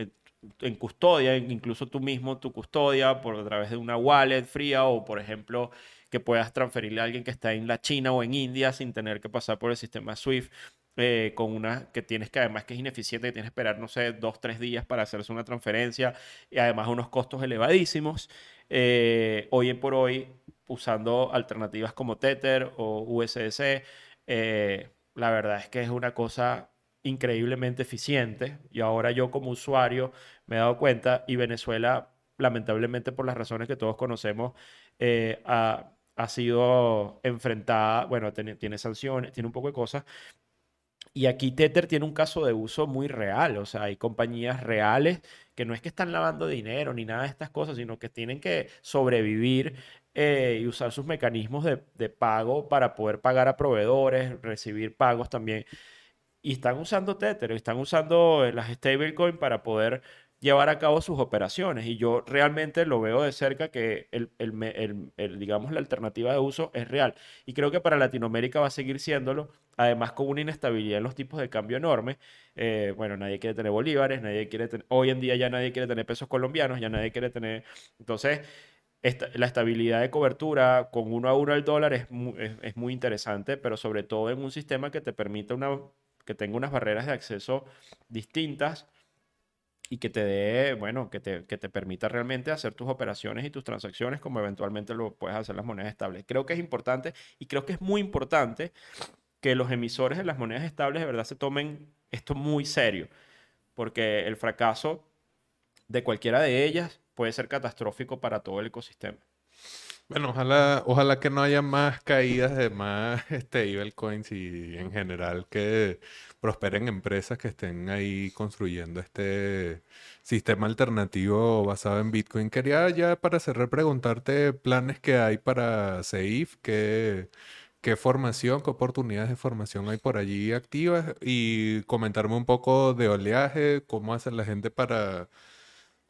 en custodia, incluso tú mismo tu custodia por a través de una wallet fría o por ejemplo que puedas transferirle a alguien que está en la China o en India sin tener que pasar por el sistema SWIFT. eh, con una que tienes que además que es ineficiente, que tienes que esperar, no sé, dos, tres días para hacerse una transferencia y además unos costos elevadísimos. Eh, hoy por hoy, usando alternativas como Tether o USDC, eh, la verdad es que es una cosa increíblemente eficiente y ahora yo como usuario me he dado cuenta y Venezuela, lamentablemente por las razones que todos conocemos, eh, ha, ha sido enfrentada, bueno, tiene, tiene sanciones, tiene un poco de cosas. Y aquí Tether tiene un caso de uso muy real, o sea, hay compañías reales que no es que están lavando dinero ni nada de estas cosas, sino que tienen que sobrevivir eh, y usar sus mecanismos de, de pago para poder pagar a proveedores, recibir pagos también y están usando Tether, están usando eh, las stablecoin para poder llevar a cabo sus operaciones. Y yo realmente lo veo de cerca que el, digamos, la alternativa de uso es real. Y creo que para Latinoamérica va a seguir siéndolo, además con una inestabilidad en los tipos de cambio enorme. Eh, bueno, nadie quiere tener bolívares, nadie quiere tener, hoy en día ya nadie quiere tener pesos colombianos, ya nadie quiere tener... Entonces, la estabilidad de cobertura con uno a uno al dólar es mu- es, es muy interesante, pero sobre todo en un sistema que te permita una, que tenga unas barreras de acceso distintas y que te dé, bueno, que te, que te permita realmente hacer tus operaciones y tus transacciones como eventualmente lo puedes hacer las monedas estables. Creo que es importante y creo que es muy importante que los emisores de las monedas estables de verdad se tomen esto muy serio, porque el fracaso de cualquiera de ellas puede ser catastrófico para todo el ecosistema. Bueno, ojalá, ojalá que no haya más caídas de más stablecoins y en general que prosperen empresas que estén ahí construyendo este sistema alternativo basado en Bitcoin. Quería ya para cerrar preguntarte planes que hay para Seif, qué, qué formación, qué oportunidades de formación hay por allí activas y comentarme un poco de oleaje, cómo hace la gente para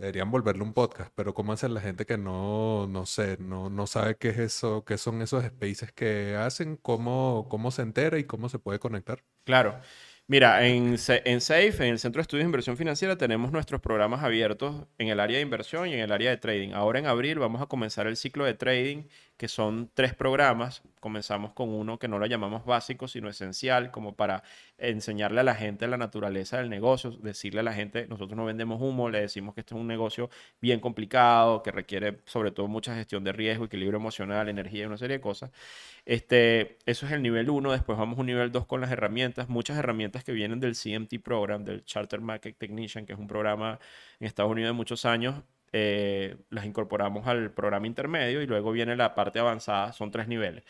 Deberían volverle un podcast, pero ¿cómo hace la gente que no, no sé, no, no sabe qué es eso, qué son esos spaces que hacen, cómo, cómo se entera y cómo se puede conectar? Claro. Mira, en, en SAFE, en el Centro de Estudios de Inversión Financiera, tenemos nuestros programas abiertos en el área de inversión y en el área de trading. Ahora en abril vamos a comenzar el ciclo de trading, que son tres programas. Comenzamos con uno que no lo llamamos básico, sino esencial, como para enseñarle a la gente la naturaleza del negocio, decirle a la gente, nosotros no vendemos humo, le decimos que esto es un negocio bien complicado, que requiere sobre todo mucha gestión de riesgo, equilibrio emocional, energía y una serie de cosas. Este, eso es el nivel uno. Después vamos a un nivel 2 con las herramientas, muchas herramientas que vienen del CMT Program, del Charter Market Technician, que es un programa en Estados Unidos de muchos años, eh, las incorporamos al programa intermedio y luego viene la parte avanzada, son tres niveles.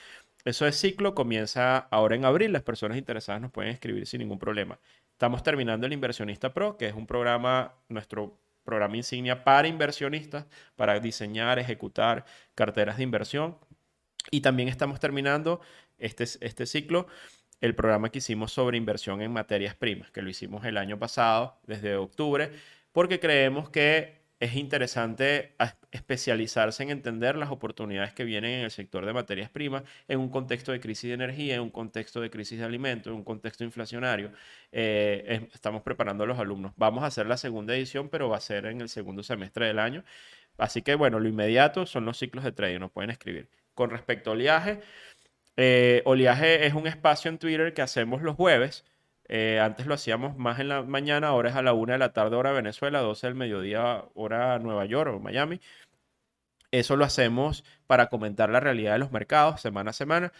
Eso es ciclo, comienza ahora en abril, las personas interesadas nos pueden escribir sin ningún problema. Estamos terminando el Inversionista Pro, que es un programa, nuestro programa insignia para inversionistas, para diseñar, ejecutar carteras de inversión. Y también estamos terminando este, este ciclo, el programa que hicimos sobre inversión en materias primas, que lo hicimos el año pasado, desde octubre, porque creemos que es interesante especializarse en entender las oportunidades que vienen en el sector de materias primas en un contexto de crisis de energía, en un contexto de crisis de alimentos, en un contexto inflacionario. Eh, estamos preparando a los alumnos. Vamos a hacer la segunda edición, pero va a ser en el segundo semestre del año. Así que, bueno, lo inmediato son los ciclos de trading, nos pueden escribir. Con respecto a oleaje, eh, es un espacio en Twitter que hacemos los jueves eh, antes lo hacíamos más en la mañana, ahora es a la 1 de la tarde, hora Venezuela, 12 del mediodía, hora Nueva York o Miami. Eso lo hacemos para comentar la realidad de los mercados semana a semana.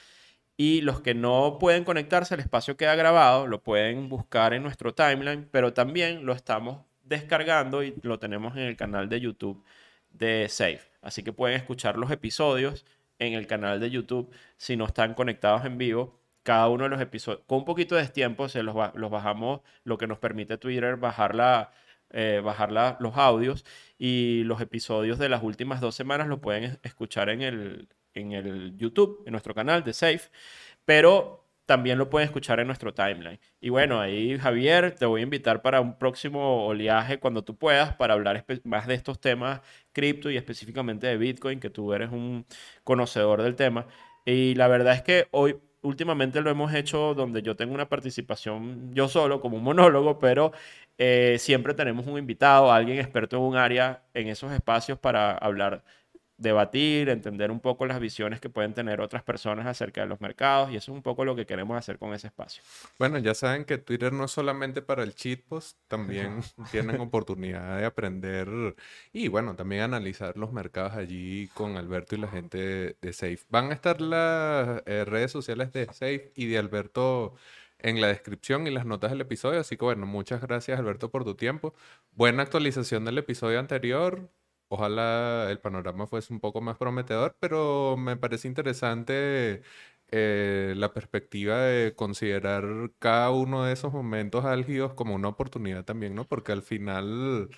Y los que no pueden conectarse, el espacio queda grabado, lo pueden buscar en nuestro timeline, pero también lo estamos descargando y lo tenemos en el canal de YouTube de Safe. Así que pueden escuchar los episodios en el canal de YouTube si no están conectados en vivo cada uno de los episodios. Con un poquito de tiempo se los, los bajamos, lo que nos permite Twitter bajar, la, eh, bajar los audios y los episodios de las últimas dos semanas lo pueden escuchar en el, en el YouTube, en nuestro canal de Safe, pero también lo pueden escuchar en nuestro timeline. Y bueno, ahí Javier, te voy a invitar para un próximo oleaje cuando tú puedas para hablar más de estos temas cripto y específicamente de Bitcoin, que tú eres un conocedor del tema. Y la verdad es que hoy últimamente lo hemos hecho donde yo tengo una participación yo solo como un monólogo, pero eh, siempre tenemos un invitado, alguien experto en un área en esos espacios para hablar, debatir, entender un poco las visiones que pueden tener otras personas acerca de los mercados y eso es un poco lo que queremos hacer con ese espacio. Bueno, ya saben que Twitter no es solamente para el cheat post, también tienen oportunidad de aprender y bueno, también analizar los mercados allí con Alberto y la gente de Safe. Van a estar las eh, redes sociales de Safe y de Alberto en la descripción y las notas del episodio. Así que bueno, muchas gracias Alberto por tu tiempo. Buena actualización del episodio anterior. Ojalá el panorama fuese un poco más prometedor, pero me parece interesante eh, la perspectiva de considerar cada uno de esos momentos álgidos como una oportunidad también, ¿no? Porque al final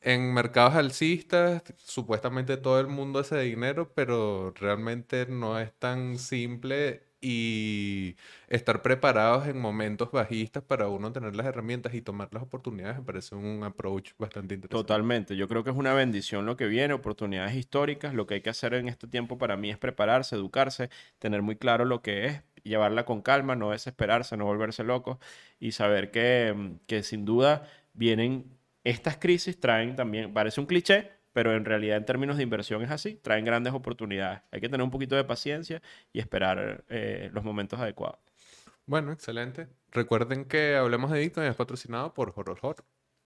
en mercados alcistas supuestamente todo el mundo hace dinero, pero realmente no es tan simple y estar preparados en momentos bajistas para uno tener las herramientas y tomar las oportunidades me parece un approach bastante interesante. Totalmente, yo creo que es una bendición lo que viene, oportunidades históricas, lo que hay que hacer en este tiempo para mí es prepararse, educarse, tener muy claro lo que es, llevarla con calma, no desesperarse, no volverse loco y saber que, que sin duda vienen estas crisis, traen también, parece un cliché, pero en realidad en términos de inversión es así, traen grandes oportunidades. Hay que tener un poquito de paciencia y esperar eh, los momentos adecuados. Bueno, excelente. Recuerden que Hablemos de Bitcoin es patrocinado por Horror Horror.